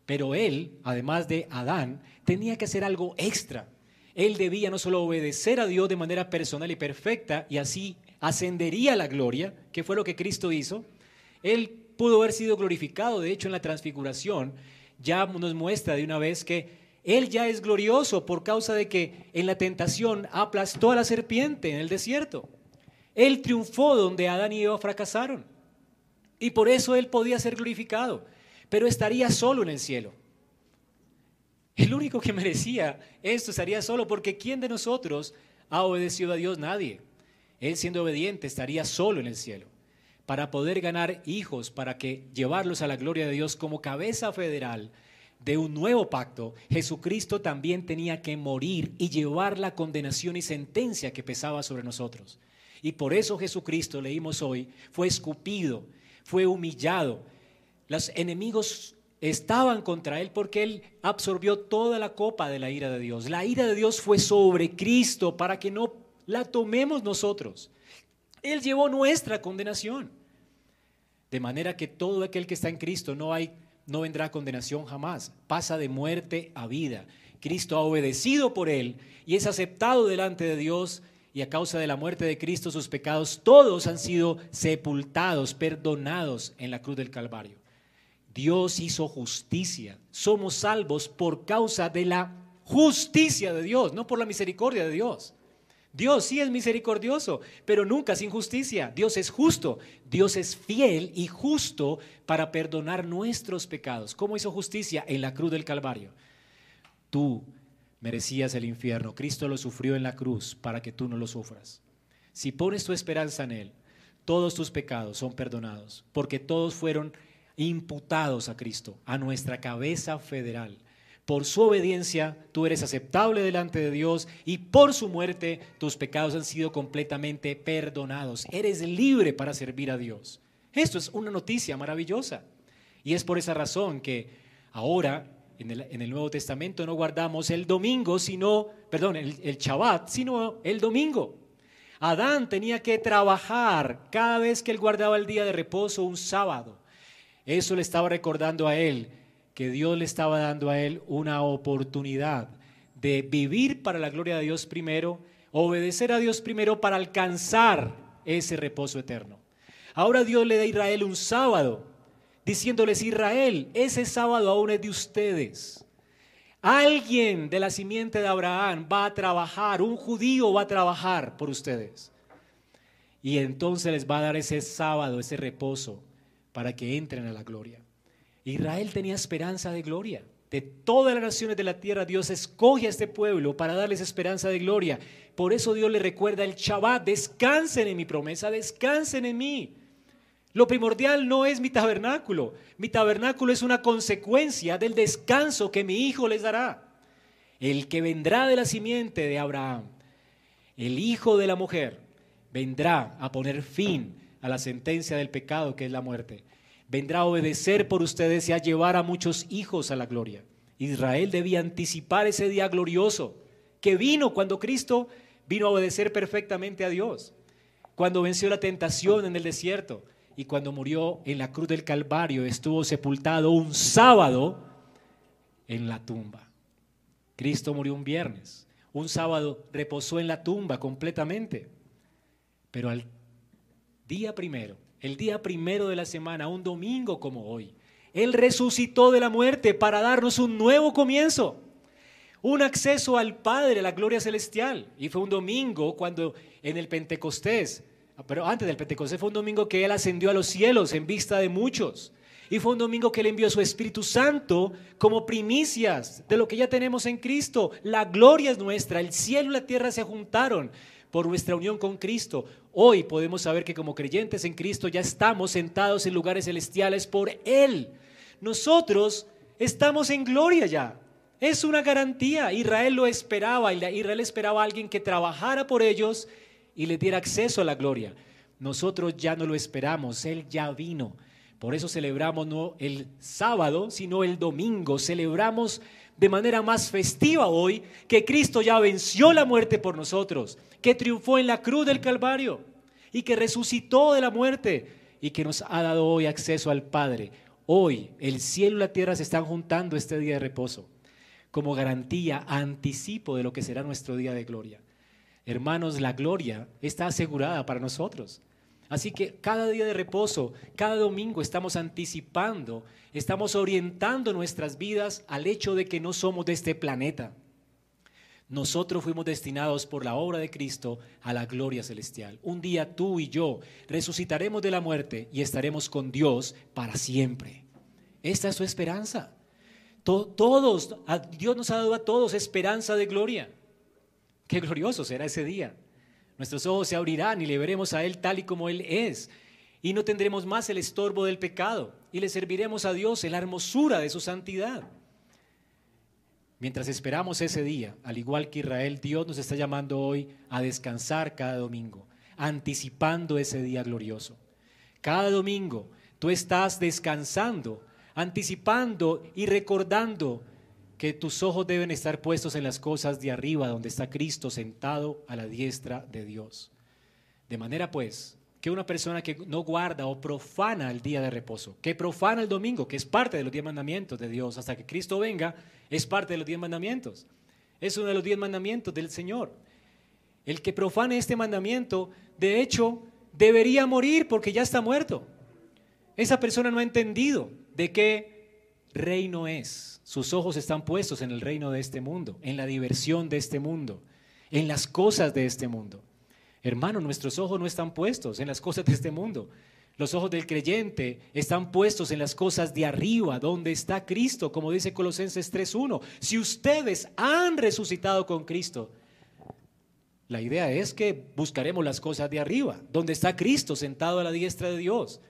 Pero él, además de Adán, tenía que hacer algo extra. Él debía no solo obedecer a Dios de manera personal y perfecta y así ascendería a la gloria, que fue lo que Cristo hizo. Él pudo haber sido glorificado, de hecho en la transfiguración ya nos muestra de una vez que Él ya es glorioso por causa de que en la tentación aplastó a la serpiente en el desierto. Él triunfó donde Adán y Eva fracasaron. Y por eso Él podía ser glorificado, pero estaría solo en el cielo. El único que merecía esto estaría solo porque ¿quién de nosotros ha obedecido a Dios? Nadie. Él siendo obediente estaría solo en el cielo. Para poder ganar hijos, para que llevarlos a la gloria de Dios como cabeza federal de un nuevo pacto, Jesucristo también tenía que morir y llevar la condenación y sentencia que pesaba sobre nosotros. Y por eso Jesucristo, leímos hoy, fue escupido, fue humillado. Los enemigos estaban contra él porque él absorbió toda la copa de la ira de Dios. La ira de Dios fue sobre Cristo para que no la tomemos nosotros. Él llevó nuestra condenación. De manera que todo aquel que está en Cristo no hay no vendrá condenación jamás, pasa de muerte a vida. Cristo ha obedecido por él y es aceptado delante de Dios y a causa de la muerte de Cristo sus pecados todos han sido sepultados, perdonados en la cruz del Calvario. Dios hizo justicia. Somos salvos por causa de la justicia de Dios, no por la misericordia de Dios. Dios sí es misericordioso, pero nunca sin justicia. Dios es justo. Dios es fiel y justo para perdonar nuestros pecados. ¿Cómo hizo justicia? En la cruz del Calvario. Tú merecías el infierno. Cristo lo sufrió en la cruz para que tú no lo sufras. Si pones tu esperanza en Él, todos tus pecados son perdonados, porque todos fueron imputados a Cristo, a nuestra cabeza federal. Por su obediencia tú eres aceptable delante de Dios y por su muerte tus pecados han sido completamente perdonados. Eres libre para servir a Dios. Esto es una noticia maravillosa. Y es por esa razón que ahora en el, Nuevo Testamento no guardamos el domingo, sino, perdón, el, el Shabbat, sino el domingo. Adán tenía que trabajar cada vez que él guardaba el día de reposo un sábado. Eso le estaba recordando a él que Dios le estaba dando a él una oportunidad de vivir para la gloria de Dios primero, obedecer a Dios primero para alcanzar ese reposo eterno. Ahora Dios le da a Israel un sábado, diciéndoles, Israel, ese sábado aún es de ustedes. Alguien de la simiente de Abraham va a trabajar, un judío va a trabajar por ustedes. Y entonces les va a dar ese sábado, ese reposo, para que entren a la gloria. Israel tenía esperanza de gloria. De todas las naciones de la tierra, Dios escoge a este pueblo para darles esperanza de gloria. Por eso Dios le recuerda el Shabbat, descansen en mi promesa, descansen en mí. Lo primordial no es mi tabernáculo, mi tabernáculo es una consecuencia del descanso que mi hijo les dará. El que vendrá de la simiente de Abraham, el hijo de la mujer, vendrá a poner fin a la sentencia del pecado que es la muerte vendrá a obedecer por ustedes y a llevar a muchos hijos a la gloria. Israel debía anticipar ese día glorioso que vino cuando Cristo vino a obedecer perfectamente a Dios, cuando venció la tentación en el desierto y cuando murió en la cruz del Calvario, estuvo sepultado un sábado en la tumba. Cristo murió un viernes, un sábado reposó en la tumba completamente, pero al día primero el día primero de la semana, un domingo como hoy. Él resucitó de la muerte para darnos un nuevo comienzo, un acceso al Padre, a la gloria celestial. Y fue un domingo cuando en el Pentecostés, pero antes del Pentecostés fue un domingo que Él ascendió a los cielos en vista de muchos. Y fue un domingo que Él envió su Espíritu Santo como primicias de lo que ya tenemos en Cristo. La gloria es nuestra, el cielo y la tierra se juntaron por nuestra unión con Cristo. Hoy podemos saber que como creyentes en Cristo ya estamos sentados en lugares celestiales por Él. Nosotros estamos en gloria ya. Es una garantía. Israel lo esperaba. Israel esperaba a alguien que trabajara por ellos y le diera acceso a la gloria. Nosotros ya no lo esperamos. Él ya vino. Por eso celebramos no el sábado, sino el domingo. Celebramos de manera más festiva hoy que Cristo ya venció la muerte por nosotros que triunfó en la cruz del Calvario y que resucitó de la muerte y que nos ha dado hoy acceso al Padre. Hoy el cielo y la tierra se están juntando este día de reposo como garantía, anticipo de lo que será nuestro día de gloria. Hermanos, la gloria está asegurada para nosotros. Así que cada día de reposo, cada domingo estamos anticipando, estamos orientando nuestras vidas al hecho de que no somos de este planeta. Nosotros fuimos destinados por la obra de Cristo a la gloria celestial. Un día tú y yo resucitaremos de la muerte y estaremos con Dios para siempre. Esta es su esperanza. Todos, Dios nos ha dado a todos esperanza de gloria. Qué glorioso será ese día. Nuestros ojos se abrirán y le veremos a Él tal y como Él es. Y no tendremos más el estorbo del pecado. Y le serviremos a Dios en la hermosura de su santidad. Mientras esperamos ese día, al igual que Israel, Dios nos está llamando hoy a descansar cada domingo, anticipando ese día glorioso. Cada domingo tú estás descansando, anticipando y recordando que tus ojos deben estar puestos en las cosas de arriba, donde está Cristo sentado a la diestra de Dios. De manera pues que una persona que no guarda o profana el día de reposo, que profana el domingo, que es parte de los diez mandamientos de Dios, hasta que Cristo venga, es parte de los diez mandamientos. Es uno de los diez mandamientos del Señor. El que profane este mandamiento, de hecho, debería morir porque ya está muerto. Esa persona no ha entendido de qué reino es. Sus ojos están puestos en el reino de este mundo, en la diversión de este mundo, en las cosas de este mundo. Hermano, nuestros ojos no están puestos en las cosas de este mundo. Los ojos del creyente están puestos en las cosas de arriba, donde está Cristo, como dice Colosenses 3.1. Si ustedes han resucitado con Cristo, la idea es que buscaremos las cosas de arriba, donde está Cristo sentado a la diestra de Dios.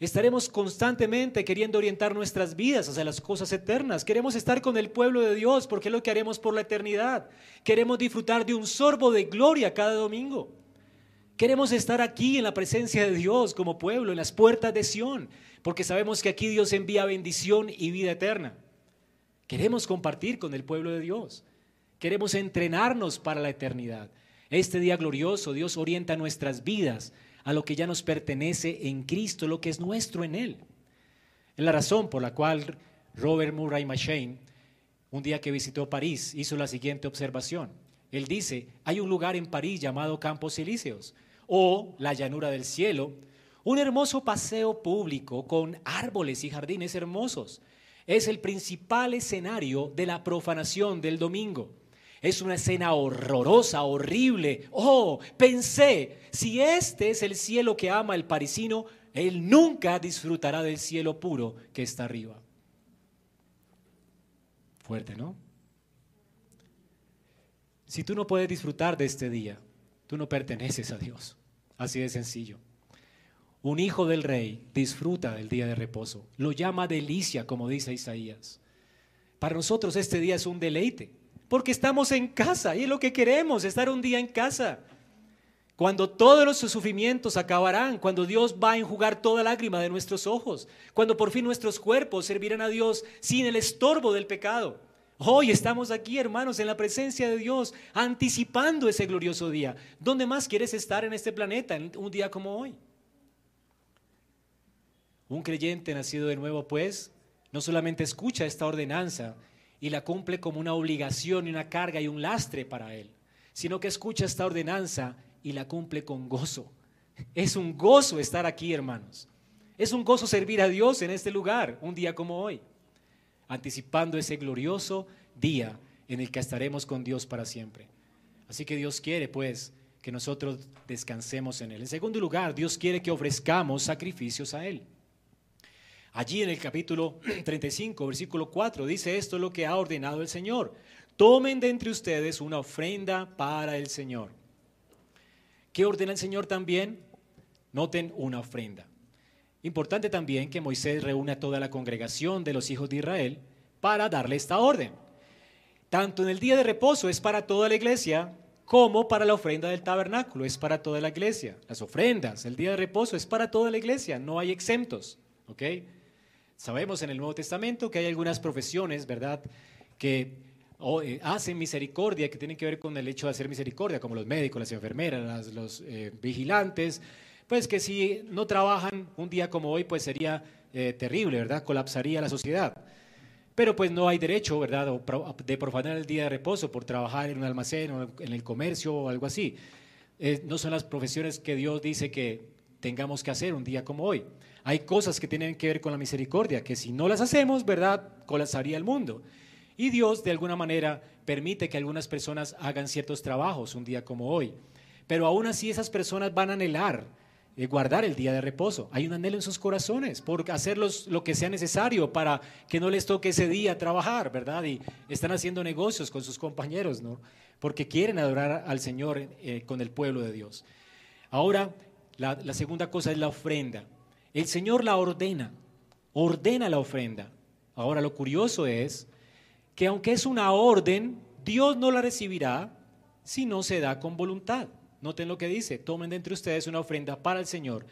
Estaremos constantemente queriendo orientar nuestras vidas hacia las cosas eternas. Queremos estar con el pueblo de Dios porque es lo que haremos por la eternidad. Queremos disfrutar de un sorbo de gloria cada domingo. Queremos estar aquí en la presencia de Dios como pueblo, en las puertas de Sión, porque sabemos que aquí Dios envía bendición y vida eterna. Queremos compartir con el pueblo de Dios. Queremos entrenarnos para la eternidad. Este día glorioso Dios orienta nuestras vidas a lo que ya nos pertenece en Cristo, lo que es nuestro en Él. Es la razón por la cual Robert Murray Machine, un día que visitó París, hizo la siguiente observación. Él dice, hay un lugar en París llamado Campos Elíseos o la llanura del cielo, un hermoso paseo público con árboles y jardines hermosos. Es el principal escenario de la profanación del domingo. Es una escena horrorosa, horrible. Oh, pensé, si este es el cielo que ama el parisino, él nunca disfrutará del cielo puro que está arriba. Fuerte, ¿no? Si tú no puedes disfrutar de este día, tú no perteneces a Dios. Así de sencillo. Un hijo del rey disfruta del día de reposo. Lo llama delicia, como dice Isaías. Para nosotros este día es un deleite. Porque estamos en casa y es lo que queremos, estar un día en casa. Cuando todos los sufrimientos acabarán, cuando Dios va a enjugar toda lágrima de nuestros ojos, cuando por fin nuestros cuerpos servirán a Dios sin el estorbo del pecado. Hoy estamos aquí, hermanos, en la presencia de Dios, anticipando ese glorioso día. ¿Dónde más quieres estar en este planeta, en un día como hoy? Un creyente nacido de nuevo, pues, no solamente escucha esta ordenanza, y la cumple como una obligación y una carga y un lastre para él, sino que escucha esta ordenanza y la cumple con gozo. Es un gozo estar aquí, hermanos. Es un gozo servir a Dios en este lugar, un día como hoy, anticipando ese glorioso día en el que estaremos con Dios para siempre. Así que Dios quiere, pues, que nosotros descansemos en Él. En segundo lugar, Dios quiere que ofrezcamos sacrificios a Él. Allí en el capítulo 35, versículo 4, dice esto es lo que ha ordenado el Señor. Tomen de entre ustedes una ofrenda para el Señor. ¿Qué ordena el Señor también? Noten una ofrenda. Importante también que Moisés reúne a toda la congregación de los hijos de Israel para darle esta orden. Tanto en el día de reposo es para toda la iglesia, como para la ofrenda del tabernáculo, es para toda la iglesia. Las ofrendas, el día de reposo es para toda la iglesia, no hay exentos. ¿ok?, Sabemos en el Nuevo Testamento que hay algunas profesiones, ¿verdad?, que eh, hacen misericordia, que tienen que ver con el hecho de hacer misericordia, como los médicos, las enfermeras, los eh, vigilantes, pues que si no trabajan un día como hoy, pues sería eh, terrible, ¿verdad? Colapsaría la sociedad. Pero pues no hay derecho, ¿verdad?, de profanar el día de reposo por trabajar en un almacén o en el comercio o algo así. no son las profesiones que Dios dice que tengamos que hacer un día como hoy. Hay cosas que tienen que ver con la misericordia, que si no las hacemos, ¿verdad?, colapsaría el mundo. Y Dios, de alguna manera, permite que algunas personas hagan ciertos trabajos un día como hoy. Pero aún así esas personas van a anhelar eh, guardar el día de reposo. Hay un anhelo en sus corazones por hacer lo que sea necesario para que no les toque ese día trabajar, ¿verdad? Y están haciendo negocios con sus compañeros, ¿no? Porque quieren adorar al Señor eh, con el pueblo de Dios. Ahora, la segunda cosa es la ofrenda. El Señor la ordena, ordena la ofrenda. Ahora lo curioso es que aunque es una orden, Dios no la recibirá si no se da con voluntad. Noten lo que dice, tomen de entre ustedes una ofrenda para el Señor.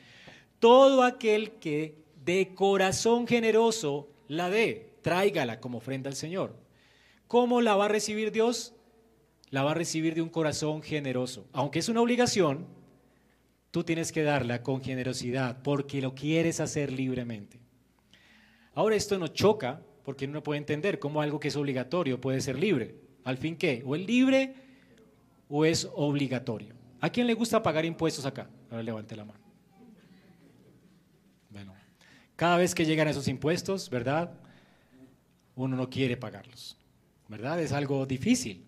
Todo aquel que de corazón generoso la dé, tráigala como ofrenda al Señor. ¿Cómo la va a recibir Dios? La va a recibir de un corazón generoso. Aunque es una obligación, tú tienes que darla con generosidad porque lo quieres hacer libremente. Ahora esto nos choca porque uno puede entender cómo algo que es obligatorio puede ser libre. Al fin, ¿qué? ¿O es libre o es obligatorio? ¿A quién le gusta pagar impuestos acá? Ahora levante la mano. Bueno, cada vez que llegan esos impuestos, ¿verdad? Uno no quiere pagarlos, ¿verdad? Es algo difícil.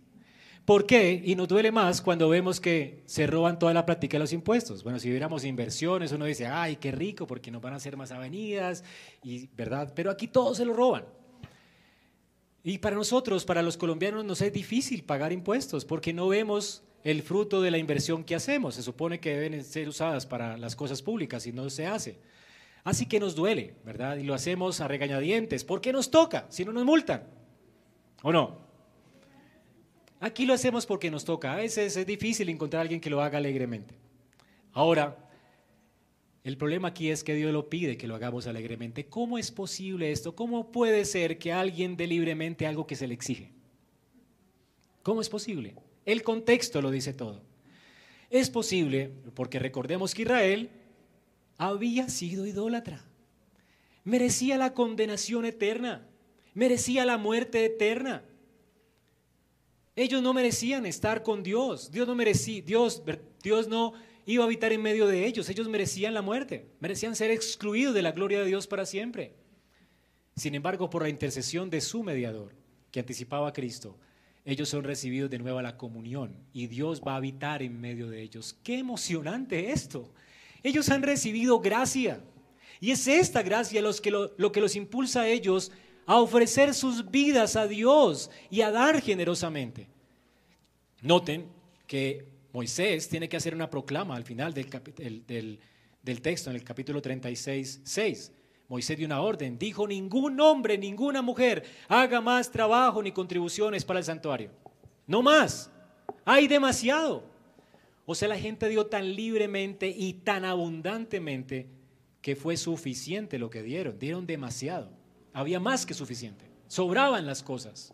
¿Por qué? Y nos duele más cuando vemos que se roban toda la práctica de los impuestos. Bueno, si viéramos inversiones, uno dice, ay, qué rico, porque nos van a hacer más avenidas, y, ¿verdad? Pero aquí todos se lo roban. Y para nosotros, para los colombianos, nos es difícil pagar impuestos porque no vemos el fruto de la inversión que hacemos. Se supone que deben ser usadas para las cosas públicas y no se hace. Así que nos duele, ¿verdad? Y lo hacemos a regañadientes. ¿Por qué nos toca si no nos multan? ¿O no? Aquí lo hacemos porque nos toca. A veces es difícil encontrar a alguien que lo haga alegremente. Ahora, el problema aquí es que Dios lo pide que lo hagamos alegremente. ¿Cómo es posible esto? ¿Cómo puede ser que alguien dé libremente algo que se le exige? ¿Cómo es posible? El contexto lo dice todo. Es posible porque recordemos que Israel había sido idólatra. Merecía la condenación eterna. Merecía la muerte eterna. Ellos no merecían estar con Dios. Dios no merecía, Dios, Dios no iba a habitar en medio de ellos. Ellos merecían la muerte, merecían ser excluidos de la gloria de Dios para siempre. Sin embargo, por la intercesión de su mediador, que anticipaba a Cristo, ellos son recibidos de nuevo a la comunión y Dios va a habitar en medio de ellos. ¡Qué emocionante esto! Ellos han recibido gracia. Y es esta gracia lo que los impulsa a ellos a ofrecer sus vidas a Dios y a dar generosamente. Noten que Moisés tiene que hacer una proclama al final del, texto, en el capítulo 36, 6. Moisés dio una orden, dijo, ningún hombre, ninguna mujer haga más trabajo ni contribuciones para el santuario. No más, hay demasiado. O sea, la gente dio tan libremente y tan abundantemente que fue suficiente lo que dieron, dieron demasiado. Había más que suficiente, sobraban las cosas.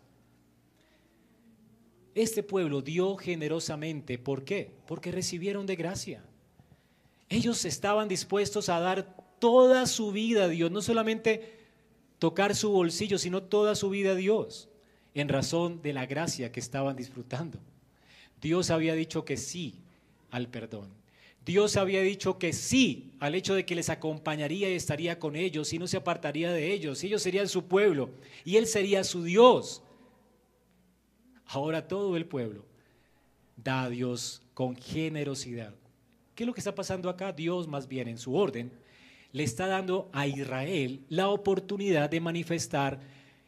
Este pueblo dio generosamente. ¿Por qué? Porque recibieron de gracia. Ellos estaban dispuestos a dar toda su vida a Dios, no solamente tocar su bolsillo, sino toda su vida a Dios, en razón de la gracia que estaban disfrutando. Dios había dicho que sí al perdón. Dios había dicho que sí al hecho de que les acompañaría y estaría con ellos y no se apartaría de ellos. Ellos serían su pueblo y Él sería su Dios. Ahora todo el pueblo da a Dios con generosidad. ¿Qué es lo que está pasando acá? Dios más bien en su orden le está dando a Israel la oportunidad de manifestar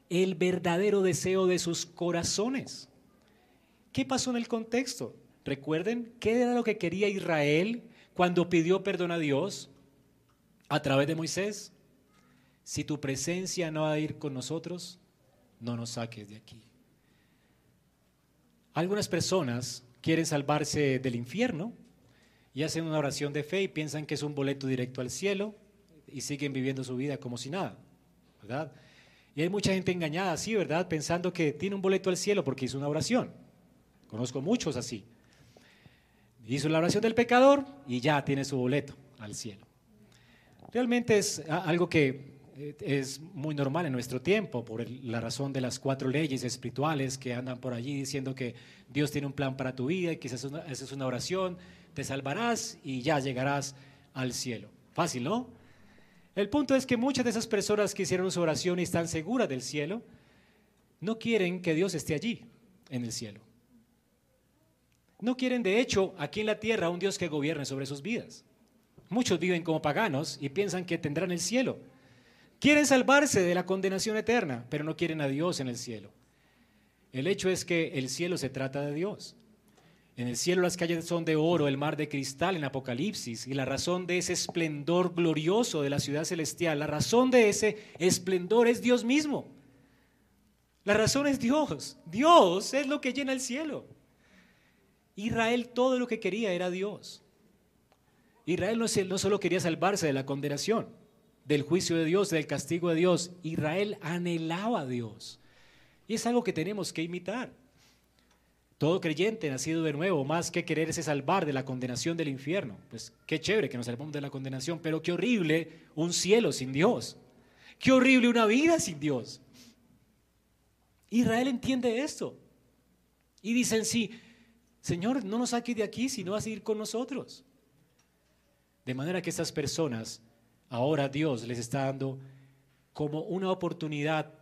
el verdadero deseo de sus corazones. ¿Qué pasó en el contexto? Recuerden, ¿qué era lo que quería Israel cuando pidió perdón a Dios a través de Moisés? Si tu presencia no va a ir con nosotros, no nos saques de aquí. Algunas personas quieren salvarse del infierno y hacen una oración de fe y piensan que es un boleto directo al cielo y siguen viviendo su vida como si nada, ¿verdad? Y hay mucha gente engañada así, ¿verdad? Pensando que tiene un boleto al cielo porque hizo una oración. Conozco muchos así. Hizo la oración del pecador y ya tiene su boleto al cielo. Realmente es algo que eh, es muy normal en nuestro tiempo por la razón de las cuatro leyes espirituales que andan por allí diciendo que Dios tiene un plan para tu vida y esa es una oración, te salvarás y ya llegarás al cielo. Fácil, ¿no? El punto es que muchas de esas personas que hicieron su oración y están seguras del cielo, no quieren que Dios esté allí, en el cielo. No quieren, de hecho, aquí en la tierra un Dios que gobierne sobre sus vidas. Muchos viven como paganos y piensan que tendrán el cielo. Quieren salvarse de la condenación eterna, pero no quieren a Dios en el cielo. El hecho es que el cielo se trata de Dios. En el cielo las calles son de oro, el mar de cristal en Apocalipsis, y la razón de ese esplendor glorioso de la ciudad celestial, la razón de ese esplendor es Dios mismo. La razón es Dios. Dios es lo que llena el cielo. Israel todo lo que quería era Dios. Israel no, solo quería salvarse de la condenación, del juicio de Dios, del castigo de Dios. Israel anhelaba a Dios. Y es algo que tenemos que imitar. Todo creyente nacido de nuevo, más que quererse salvar de la condenación del infierno. Pues qué chévere que nos salvamos de la condenación, pero qué horrible un cielo sin Dios. Qué horrible una vida sin Dios. Israel entiende esto. Y dicen, sí, Señor, no nos saques de aquí, sino a ir con nosotros. De manera que estas personas, ahora Dios les está dando como una oportunidad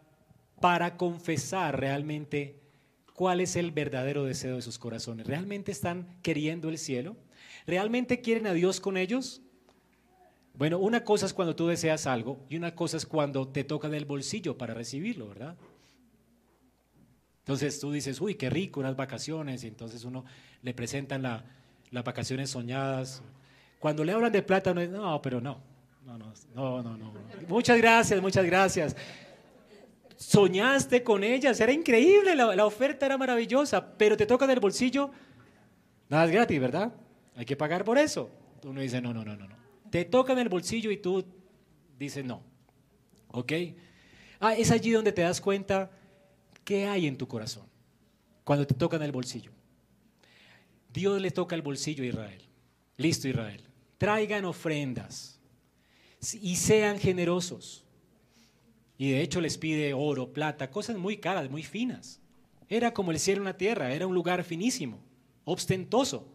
para confesar realmente cuál es el verdadero deseo de sus corazones. ¿Realmente están queriendo el cielo? ¿Realmente quieren a Dios con ellos? Bueno, una cosa es cuando tú deseas algo y una cosa es cuando te toca del bolsillo para recibirlo, ¿verdad? Entonces tú dices, uy, qué rico, unas vacaciones, y entonces uno le presentan las vacaciones soñadas. Cuando le hablan de plata, no, no pero no, no, no, no, no, no. Muchas gracias, muchas gracias soñaste con ellas, era increíble, la, oferta era maravillosa, pero te toca del bolsillo, nada es gratis, ¿verdad? Hay que pagar por eso. Uno dice, no, no, no, no, no. Te toca en el bolsillo y tú dices no. ¿Ok? Ah, es allí donde te das cuenta qué hay en tu corazón, cuando te toca en el bolsillo. Dios le toca el bolsillo a Israel. Listo, Israel. Traigan ofrendas y sean generosos. Y de hecho les pide oro, plata, cosas muy caras, muy finas. Era como el cielo en la tierra, era un lugar finísimo, ostentoso.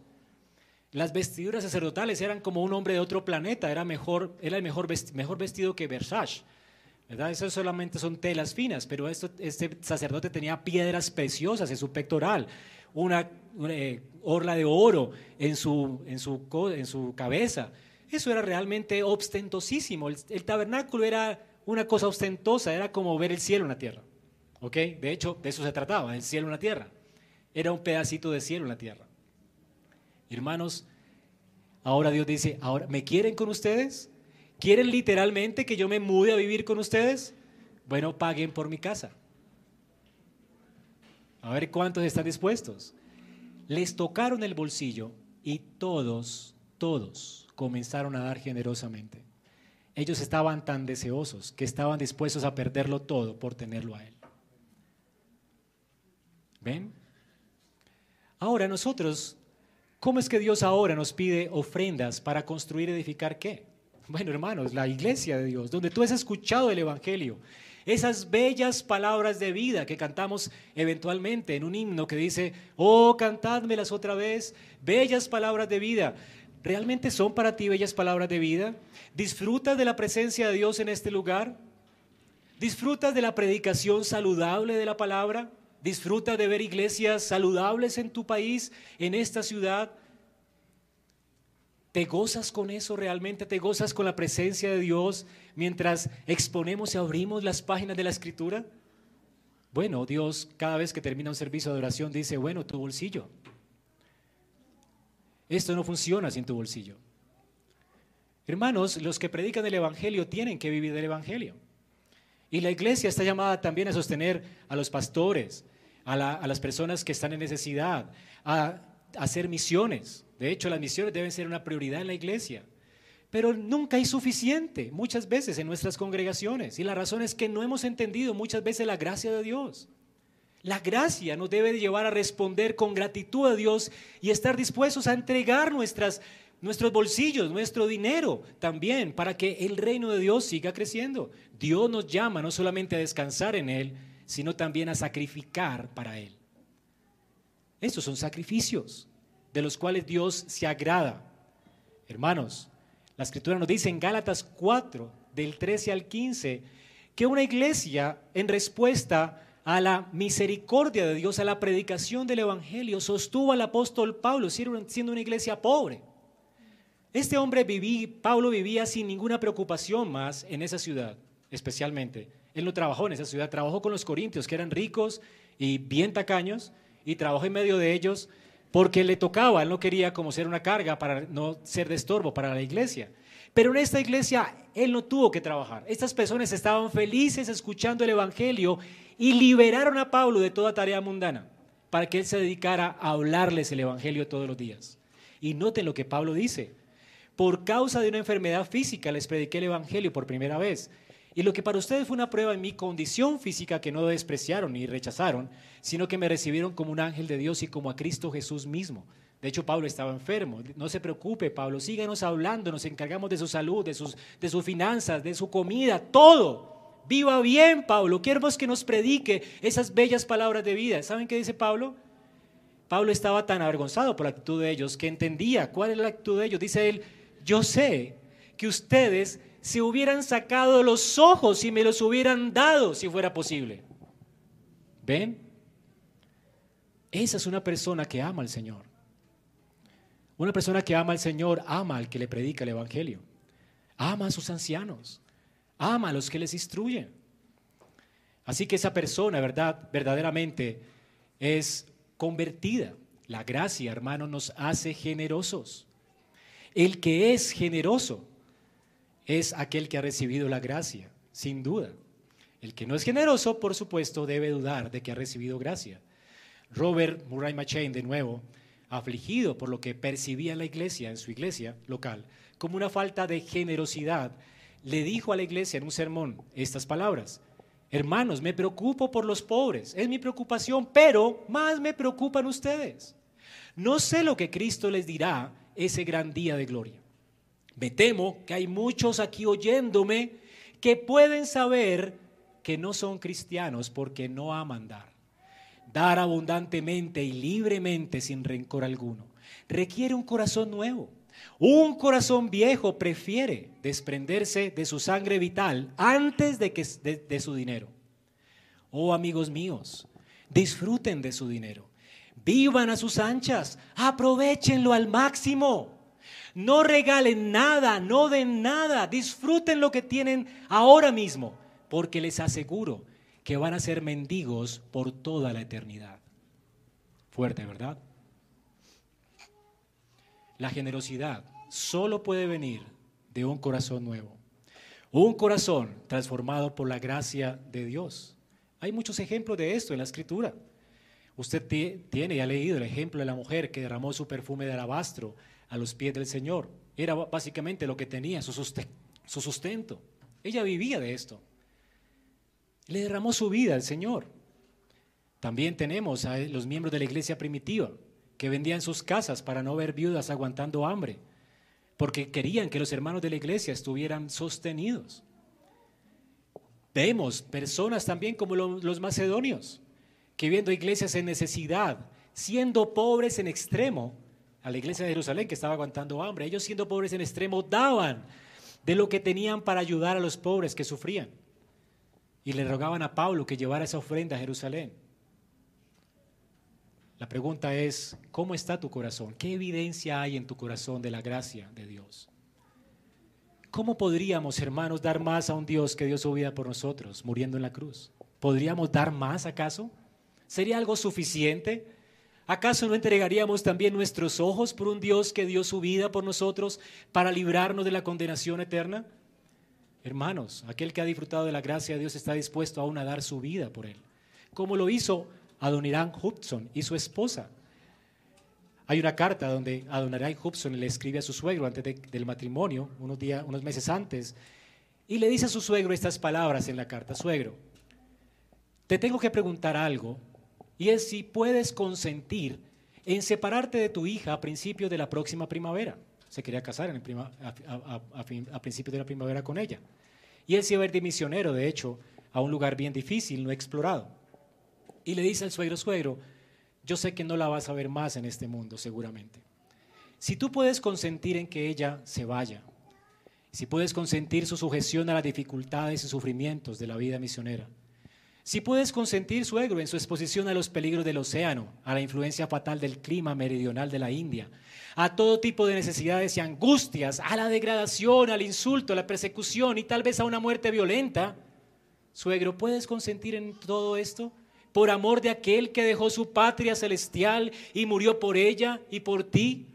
Las vestiduras sacerdotales eran como un hombre de otro planeta, era, mejor, era el mejor, mejor vestido que Versace. ¿Verdad? Eso solamente son telas finas, pero este sacerdote tenía piedras preciosas en su pectoral, una, eh, orla de oro en su, en, su, en su cabeza. Eso era realmente ostentosísimo. el tabernáculo era una cosa ostentosa, era como ver el cielo en la tierra. ¿Ok? De hecho, de eso se trataba, el cielo en la tierra. Era un pedacito de cielo en la tierra. Hermanos, ahora Dios dice, ahora, ¿me quieren con ustedes? ¿Quieren literalmente que yo me mude a vivir con ustedes? Bueno, paguen por mi casa. A ver cuántos están dispuestos. Les tocaron el bolsillo y todos, todos comenzaron a dar generosamente. Ellos estaban tan deseosos que estaban dispuestos a perderlo todo por tenerlo a Él. ¿Ven? Ahora nosotros, ¿cómo es que Dios ahora nos pide ofrendas para construir y edificar qué? Bueno, hermanos, la iglesia de Dios, donde tú has escuchado el Evangelio, esas bellas palabras de vida que cantamos eventualmente en un himno que dice, oh, cantádmelas otra vez, bellas palabras de vida. ¿Realmente son para ti bellas palabras de vida? ¿Disfrutas de la presencia de Dios en este lugar? ¿Disfrutas de la predicación saludable de la palabra? ¿Disfrutas de ver iglesias saludables en tu país, en esta ciudad? ¿Te gozas con eso realmente? ¿Te gozas con la presencia de Dios mientras exponemos y abrimos las páginas de la escritura? Bueno, Dios cada vez que termina un servicio de oración dice, bueno, tu bolsillo. Esto no funciona sin tu bolsillo. Hermanos, los que predican el Evangelio tienen que vivir del Evangelio. Y la iglesia está llamada también a sostener a los pastores, a, las personas que están en necesidad, a, a hacer misiones. De hecho, las misiones deben ser una prioridad en la iglesia. Pero nunca hay suficiente, muchas veces en nuestras congregaciones. Y la razón es que no hemos entendido muchas veces la gracia de Dios. La gracia nos debe llevar a responder con gratitud a Dios y estar dispuestos a entregar nuestras, nuestros bolsillos, nuestro dinero también para que el reino de Dios siga creciendo. Dios nos llama no solamente a descansar en Él, sino también a sacrificar para Él. Estos son sacrificios de los cuales Dios se agrada. Hermanos, la escritura nos dice en Gálatas 4, del 13 al 15, que una iglesia en respuesta a la misericordia de Dios, a la predicación del Evangelio, sostuvo al apóstol Pablo siendo una iglesia pobre. Este hombre viví, Pablo vivía sin ninguna preocupación más en esa ciudad, especialmente. Él no trabajó en esa ciudad, trabajó con los corintios, que eran ricos y bien tacaños, y trabajó en medio de ellos porque le tocaba, él no quería como ser una carga para no ser de estorbo para la iglesia. Pero en esta iglesia él no tuvo que trabajar. Estas personas estaban felices escuchando el Evangelio y liberaron a Pablo de toda tarea mundana para que él se dedicara a hablarles el Evangelio todos los días. Y noten lo que Pablo dice. Por causa de una enfermedad física les prediqué el Evangelio por primera vez. Y lo que para ustedes fue una prueba en mi condición física que no despreciaron ni rechazaron, sino que me recibieron como un ángel de Dios y como a Cristo Jesús mismo. De hecho, Pablo estaba enfermo. No se preocupe, Pablo, síganos hablando, nos encargamos de su salud, de sus, de sus finanzas, de su comida, todo. Viva bien, Pablo. Queremos que nos predique esas bellas palabras de vida. ¿Saben qué dice Pablo? Pablo estaba tan avergonzado por la actitud de ellos que entendía cuál es la actitud de ellos. Dice él, yo sé que ustedes se hubieran sacado los ojos y me los hubieran dado si fuera posible. ¿Ven? Esa es una persona que ama al Señor. Una persona que ama al Señor ama al que le predica el Evangelio. Ama a sus ancianos. Ama a los que les instruyen. Así que esa persona, ¿verdad? Verdaderamente es convertida. La gracia, hermano, nos hace generosos. El que es generoso es aquel que ha recibido la gracia, sin duda. El que no es generoso, por supuesto, debe dudar de que ha recibido gracia. Robert Murray McChain, de nuevo, afligido por lo que percibía la iglesia, en su iglesia local, como una falta de generosidad, le dijo a la iglesia en un sermón estas palabras. Hermanos, me preocupo por los pobres, es mi preocupación, pero más me preocupan ustedes. No sé lo que Cristo les dirá ese gran día de gloria. Me temo que hay muchos aquí oyéndome que pueden saber que no son cristianos porque no aman dar. Dar abundantemente y libremente sin rencor alguno requiere un corazón nuevo. Un corazón viejo prefiere desprenderse de su sangre vital antes de, que, de su dinero. Oh amigos míos, disfruten de su dinero. Vivan a sus anchas, aprovechenlo al máximo. No regalen nada, no den nada, disfruten lo que tienen ahora mismo, porque les aseguro que van a ser mendigos por toda la eternidad. Fuerte, ¿verdad? La generosidad solo puede venir de un corazón nuevo, un corazón transformado por la gracia de Dios. Hay muchos ejemplos de esto en la escritura. Usted tiene y ha leído el ejemplo de la mujer que derramó su perfume de alabastro a los pies del Señor. Era básicamente lo que tenía, su sustento. Ella vivía de esto. Le derramó su vida al Señor. También tenemos a los miembros de la iglesia primitiva que vendían sus casas para no ver viudas aguantando hambre, porque querían que los hermanos de la iglesia estuvieran sostenidos. Vemos personas también como los macedonios, que viendo iglesias en necesidad, siendo pobres en extremo, a la iglesia de Jerusalén que estaba aguantando hambre. Ellos siendo pobres en extremo daban de lo que tenían para ayudar a los pobres que sufrían. Y le rogaban a Pablo que llevara esa ofrenda a Jerusalén. La pregunta es, ¿cómo está tu corazón? ¿Qué evidencia hay en tu corazón de la gracia de Dios? ¿Cómo podríamos, hermanos, dar más a un Dios que dio su vida por nosotros, muriendo en la cruz? ¿Podríamos dar más acaso? ¿Sería algo suficiente? ¿Acaso no entregaríamos también nuestros ojos por un Dios que dio su vida por nosotros para librarnos de la condenación eterna? Hermanos, aquel que ha disfrutado de la gracia de Dios está dispuesto aún a dar su vida por él, como lo hizo Adoniram Hudson y su esposa. Hay una carta donde Adoniram Hudson le escribe a su suegro antes del matrimonio, unos, días, unos meses antes, y le dice a su suegro estas palabras en la carta, suegro, te tengo que preguntar algo y es si puedes consentir en separarte de tu hija a principios de la próxima primavera. Se quería casar en a, principios de la primavera con ella. Y él se iba a ir de misionero, de hecho, a un lugar bien difícil, no explorado. Y le dice al suegro, suegro, yo sé que no la vas a ver más en este mundo, seguramente. Si tú puedes consentir en que ella se vaya, si puedes consentir su sujeción a las dificultades y sufrimientos de la vida misionera, si puedes consentir, suegro, en su exposición a los peligros del océano, a la influencia fatal del clima meridional de la India, a todo tipo de necesidades y angustias, a la degradación, al insulto, a la persecución y tal vez a una muerte violenta, suegro, ¿puedes consentir en todo esto? Por amor de aquel que dejó su patria celestial y murió por ella y por ti,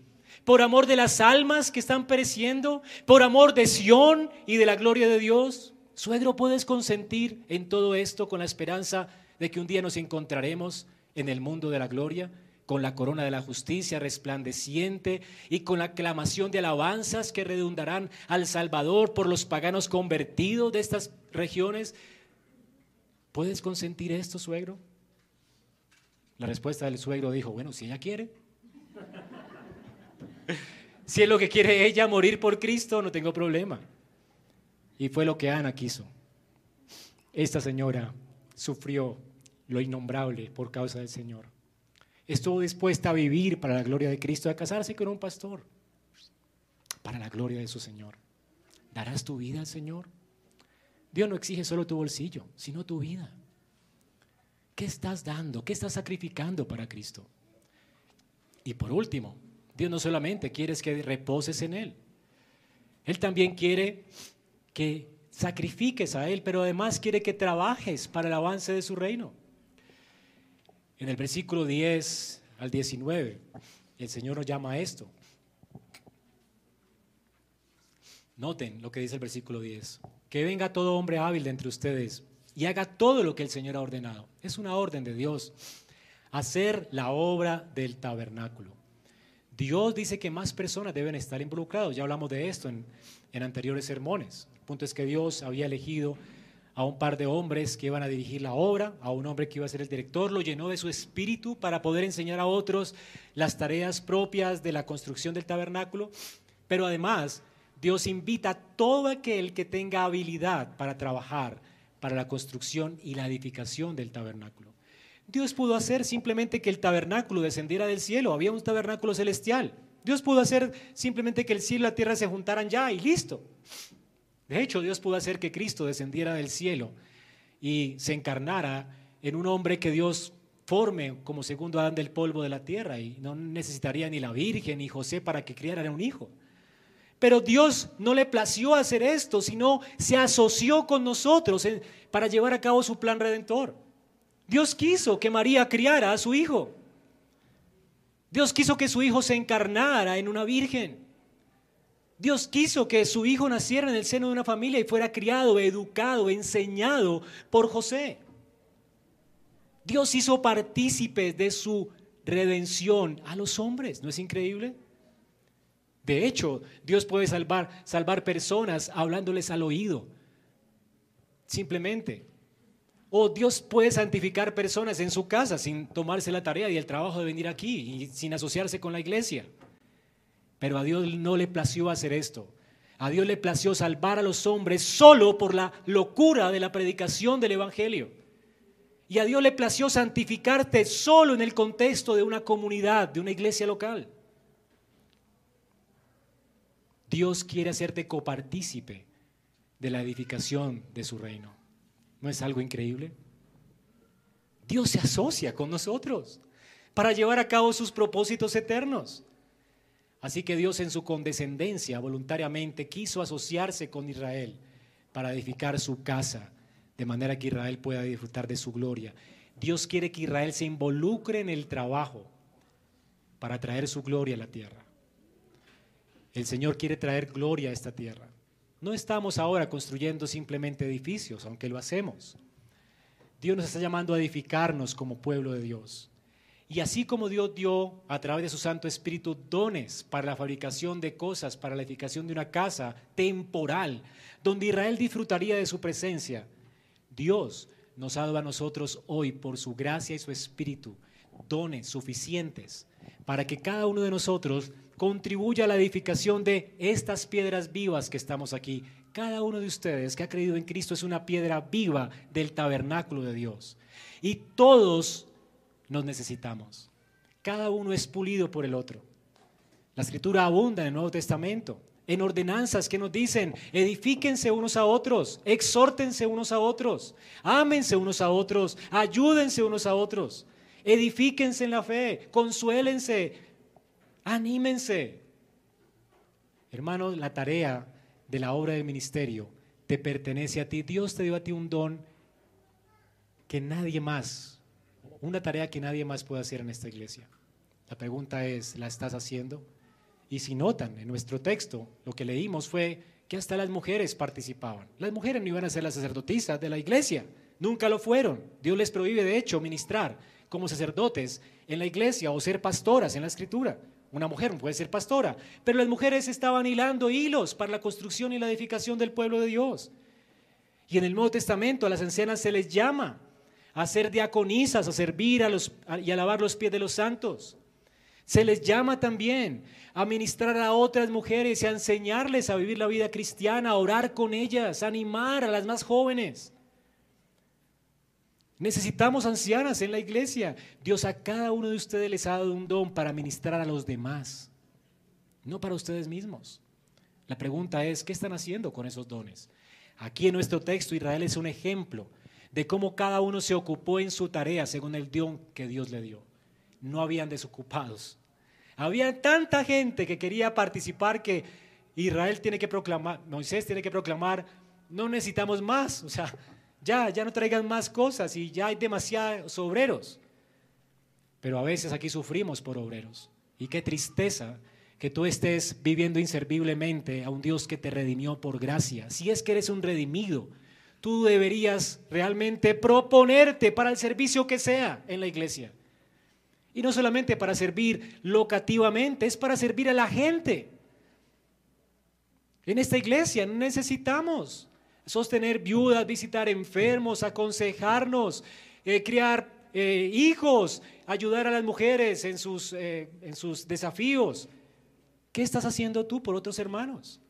por amor de las almas que están pereciendo, por amor de Sión y de la gloria de Dios. Suegro, ¿puedes consentir en todo esto con la esperanza de que un día nos encontraremos en el mundo de la gloria con la corona de la justicia resplandeciente y con la aclamación de alabanzas que redundarán al Salvador por los paganos convertidos de estas regiones. ¿Puedes consentir esto, suegro? La respuesta del suegro dijo, bueno, si ella quiere. si es lo que quiere ella, morir por Cristo, no tengo problema. Y fue lo que Ana quiso. Esta señora sufrió lo innombrable por causa del Señor estuvo dispuesta a vivir para la gloria de Cristo, a casarse con un pastor, para la gloria de su Señor. ¿Darás tu vida al Señor? Dios no exige solo tu bolsillo, sino tu vida. ¿Qué estás dando? ¿Qué estás sacrificando para Cristo? Y por último, Dios no solamente quiere que reposes en Él, Él también quiere que sacrifiques a Él, pero además quiere que trabajes para el avance de su reino. En el versículo 10 al 19, el Señor nos llama a esto. Noten lo que dice el versículo 10. Que venga todo hombre hábil de entre ustedes y haga todo lo que el Señor ha ordenado. Es una orden de Dios. Hacer la obra del tabernáculo. Dios dice que más personas deben estar involucrados. Ya hablamos de esto en, en anteriores sermones. El punto es que Dios había elegido a un par de hombres que iban a dirigir la obra, a un hombre que iba a ser el director, lo llenó de su espíritu para poder enseñar a otros las tareas propias de la construcción del tabernáculo, pero además Dios invita a todo aquel que tenga habilidad para trabajar para la construcción y la edificación del tabernáculo. Dios pudo hacer simplemente que el tabernáculo descendiera del cielo, había un tabernáculo celestial. Dios pudo hacer simplemente que el cielo y la tierra se juntaran ya y listo. De hecho, Dios pudo hacer que Cristo descendiera del cielo y se encarnara en un hombre que Dios forme como segundo Adán del polvo de la tierra y no necesitaría ni la Virgen ni José para que criara un hijo. Pero Dios no le plació hacer esto, sino se asoció con nosotros para llevar a cabo su plan redentor. Dios quiso que María criara a su hijo. Dios quiso que su hijo se encarnara en una virgen. Dios quiso que su hijo naciera en el seno de una familia y fuera criado, educado, enseñado por José. Dios hizo partícipes de su redención a los hombres. ¿No es increíble? De hecho, Dios puede salvar, salvar personas hablándoles al oído. Simplemente. O Dios puede santificar personas en su casa sin tomarse la tarea y el trabajo de venir aquí y sin asociarse con la iglesia. Pero a Dios no le plació hacer esto. A Dios le plació salvar a los hombres solo por la locura de la predicación del Evangelio. Y a Dios le plació santificarte solo en el contexto de una comunidad, de una iglesia local. Dios quiere hacerte copartícipe de la edificación de su reino. ¿No es algo increíble? Dios se asocia con nosotros para llevar a cabo sus propósitos eternos. Así que Dios en su condescendencia voluntariamente quiso asociarse con Israel para edificar su casa, de manera que Israel pueda disfrutar de su gloria. Dios quiere que Israel se involucre en el trabajo para traer su gloria a la tierra. El Señor quiere traer gloria a esta tierra. No estamos ahora construyendo simplemente edificios, aunque lo hacemos. Dios nos está llamando a edificarnos como pueblo de Dios. Y así como Dios dio a través de su Santo Espíritu dones para la fabricación de cosas, para la edificación de una casa temporal, donde Israel disfrutaría de su presencia, Dios nos ha dado a nosotros hoy, por su gracia y su Espíritu, dones suficientes para que cada uno de nosotros contribuya a la edificación de estas piedras vivas que estamos aquí. Cada uno de ustedes que ha creído en Cristo es una piedra viva del tabernáculo de Dios. Y todos nos necesitamos. Cada uno es pulido por el otro. La escritura abunda en el Nuevo Testamento, en ordenanzas que nos dicen, edifíquense unos a otros, exhórtense unos a otros, ámense unos a otros, ayúdense unos a otros, edifíquense en la fe, consuélense, anímense. Hermanos, la tarea de la obra del ministerio te pertenece a ti. Dios te dio a ti un don que nadie más una tarea que nadie más puede hacer en esta iglesia. La pregunta es, ¿la estás haciendo? Y si notan, en nuestro texto lo que leímos fue que hasta las mujeres participaban. Las mujeres no iban a ser las sacerdotisas de la iglesia, nunca lo fueron. Dios les prohíbe, de hecho, ministrar como sacerdotes en la iglesia o ser pastoras en la escritura. Una mujer puede ser pastora, pero las mujeres estaban hilando hilos para la construcción y la edificación del pueblo de Dios. Y en el Nuevo Testamento a las ancianas se les llama a ser diaconisas, a servir a los, y a lavar los pies de los santos. Se les llama también a ministrar a otras mujeres y a enseñarles a vivir la vida cristiana, a orar con ellas, a animar a las más jóvenes. Necesitamos ancianas en la iglesia. Dios a cada uno de ustedes les ha dado un don para ministrar a los demás, no para ustedes mismos. La pregunta es, ¿qué están haciendo con esos dones? Aquí en nuestro texto Israel es un ejemplo de cómo cada uno se ocupó en su tarea según el don que Dios le dio. No habían desocupados. Había tanta gente que quería participar que Israel tiene que proclamar, Moisés tiene que proclamar, no necesitamos más. O sea, ya, ya no traigan más cosas y ya hay demasiados obreros. Pero a veces aquí sufrimos por obreros. Y qué tristeza que tú estés viviendo inserviblemente a un Dios que te redimió por gracia. Si es que eres un redimido, tú deberías realmente proponerte para el servicio que sea en la iglesia. Y no solamente para servir locativamente, es para servir a la gente. En esta iglesia necesitamos sostener viudas, visitar enfermos, aconsejarnos, eh, criar eh, hijos, ayudar a las mujeres en sus, eh, en sus desafíos. ¿Qué estás haciendo tú por otros hermanos?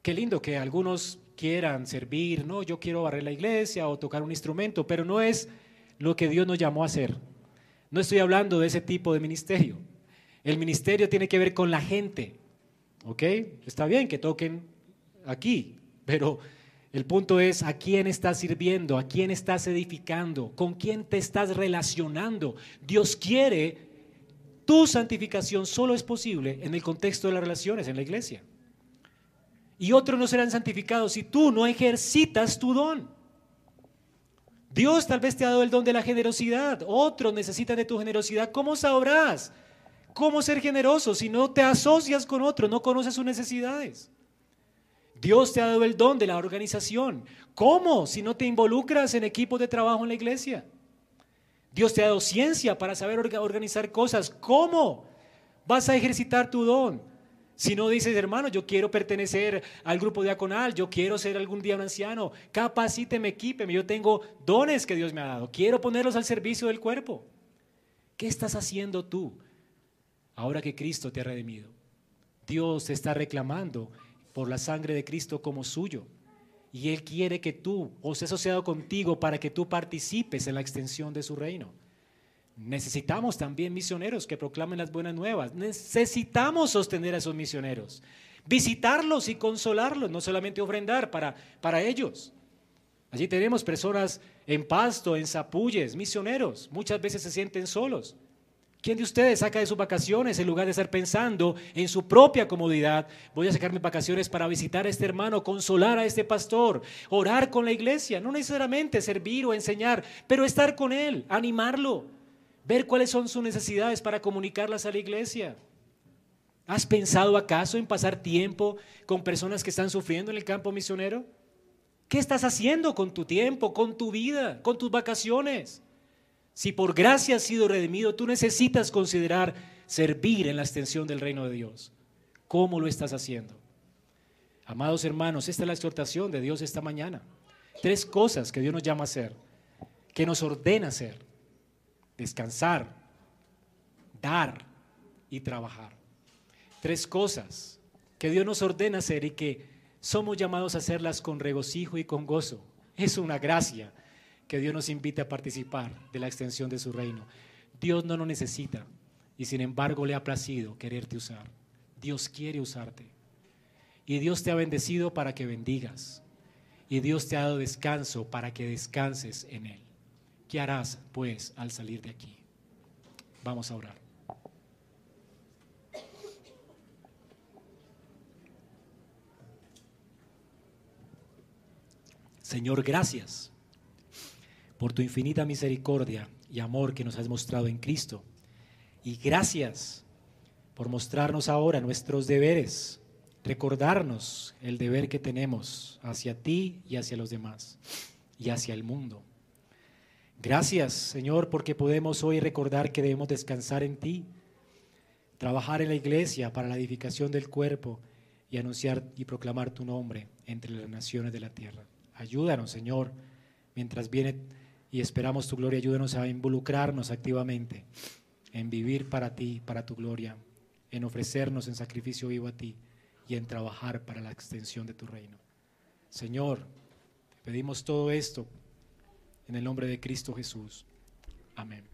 Qué lindo que algunos quieran servir, no, yo quiero barrer la iglesia o tocar un instrumento, pero no es lo que Dios nos llamó a hacer. No estoy hablando de ese tipo de ministerio. El ministerio tiene que ver con la gente. ¿Ok? Está bien que toquen aquí, pero el punto es a quién estás sirviendo, a quién estás edificando, con quién te estás relacionando. Dios quiere tu santificación solo es posible en el contexto de las relaciones en la iglesia. Y otros no serán santificados si tú no ejercitas tu don. Dios tal vez te ha dado el don de la generosidad, otros necesitan de tu generosidad. ¿Cómo sabrás cómo ser generoso si no te asocias con otros, no conoces sus necesidades? Dios te ha dado el don de la organización. ¿Cómo? Si no te involucras en equipos de trabajo en la iglesia. Dios te ha dado ciencia para saber organizar cosas. ¿Cómo? Vas a ejercitar tu don. Si no dices, hermano, yo quiero pertenecer al grupo diaconal, yo quiero ser algún día un anciano, capacíteme, equípeme, yo tengo dones que Dios me ha dado, quiero ponerlos al servicio del cuerpo. ¿Qué estás haciendo tú ahora que Cristo te ha redimido? Dios te está reclamando por la sangre de Cristo como suyo. Y Él quiere que tú, o sea asociado contigo para que tú participes en la extensión de su reino. Necesitamos también misioneros que proclamen las buenas nuevas. Necesitamos sostener a esos misioneros, visitarlos y consolarlos, no solamente ofrendar para, para ellos. Allí tenemos personas en Pasto, en Zapulles, misioneros. Muchas veces se sienten solos. ¿Quién de ustedes saca de sus vacaciones en lugar de estar pensando en su propia comodidad? Voy a sacar mis vacaciones para visitar a este hermano, consolar a este pastor, orar con la iglesia, no necesariamente servir o enseñar, pero estar con él, animarlo, ver cuáles son sus necesidades para comunicarlas a la iglesia. ¿Has pensado acaso en pasar tiempo con personas que están sufriendo en el campo misionero? ¿Qué estás haciendo con tu tiempo, con tu vida, con tus vacaciones? Si por gracia has sido redimido, tú necesitas considerar servir en la extensión del reino de Dios. ¿Cómo lo estás haciendo? Amados hermanos, esta es la exhortación de Dios esta mañana. Tres cosas que Dios nos llama a hacer, que nos ordena hacer. Descansar, dar y trabajar. Tres cosas que Dios nos ordena hacer y que somos llamados a hacerlas con regocijo y con gozo. Es una gracia que Dios nos invite a participar de la extensión de su reino. Dios no lo necesita y sin embargo le ha placido quererte usar. Dios quiere usarte. Y Dios te ha bendecido para que bendigas. Y Dios te ha dado descanso para que descanses en Él. ¿Qué harás pues al salir de aquí? Vamos a orar. Señor, gracias por tu infinita misericordia y amor que nos has mostrado en Cristo. Y gracias por mostrarnos ahora nuestros deberes, recordarnos el deber que tenemos hacia ti y hacia los demás y hacia el mundo. Gracias, Señor, porque podemos hoy recordar que debemos descansar en ti, trabajar en la iglesia para la edificación del cuerpo y anunciar y proclamar tu nombre entre las naciones de la tierra. Ayúdanos, Señor, mientras viene y esperamos tu gloria, ayúdanos a involucrarnos activamente en vivir para ti, para tu gloria, en ofrecernos en sacrificio vivo a ti y en trabajar para la extensión de tu reino. Señor, te pedimos todo esto en el nombre de Cristo Jesús. Amén.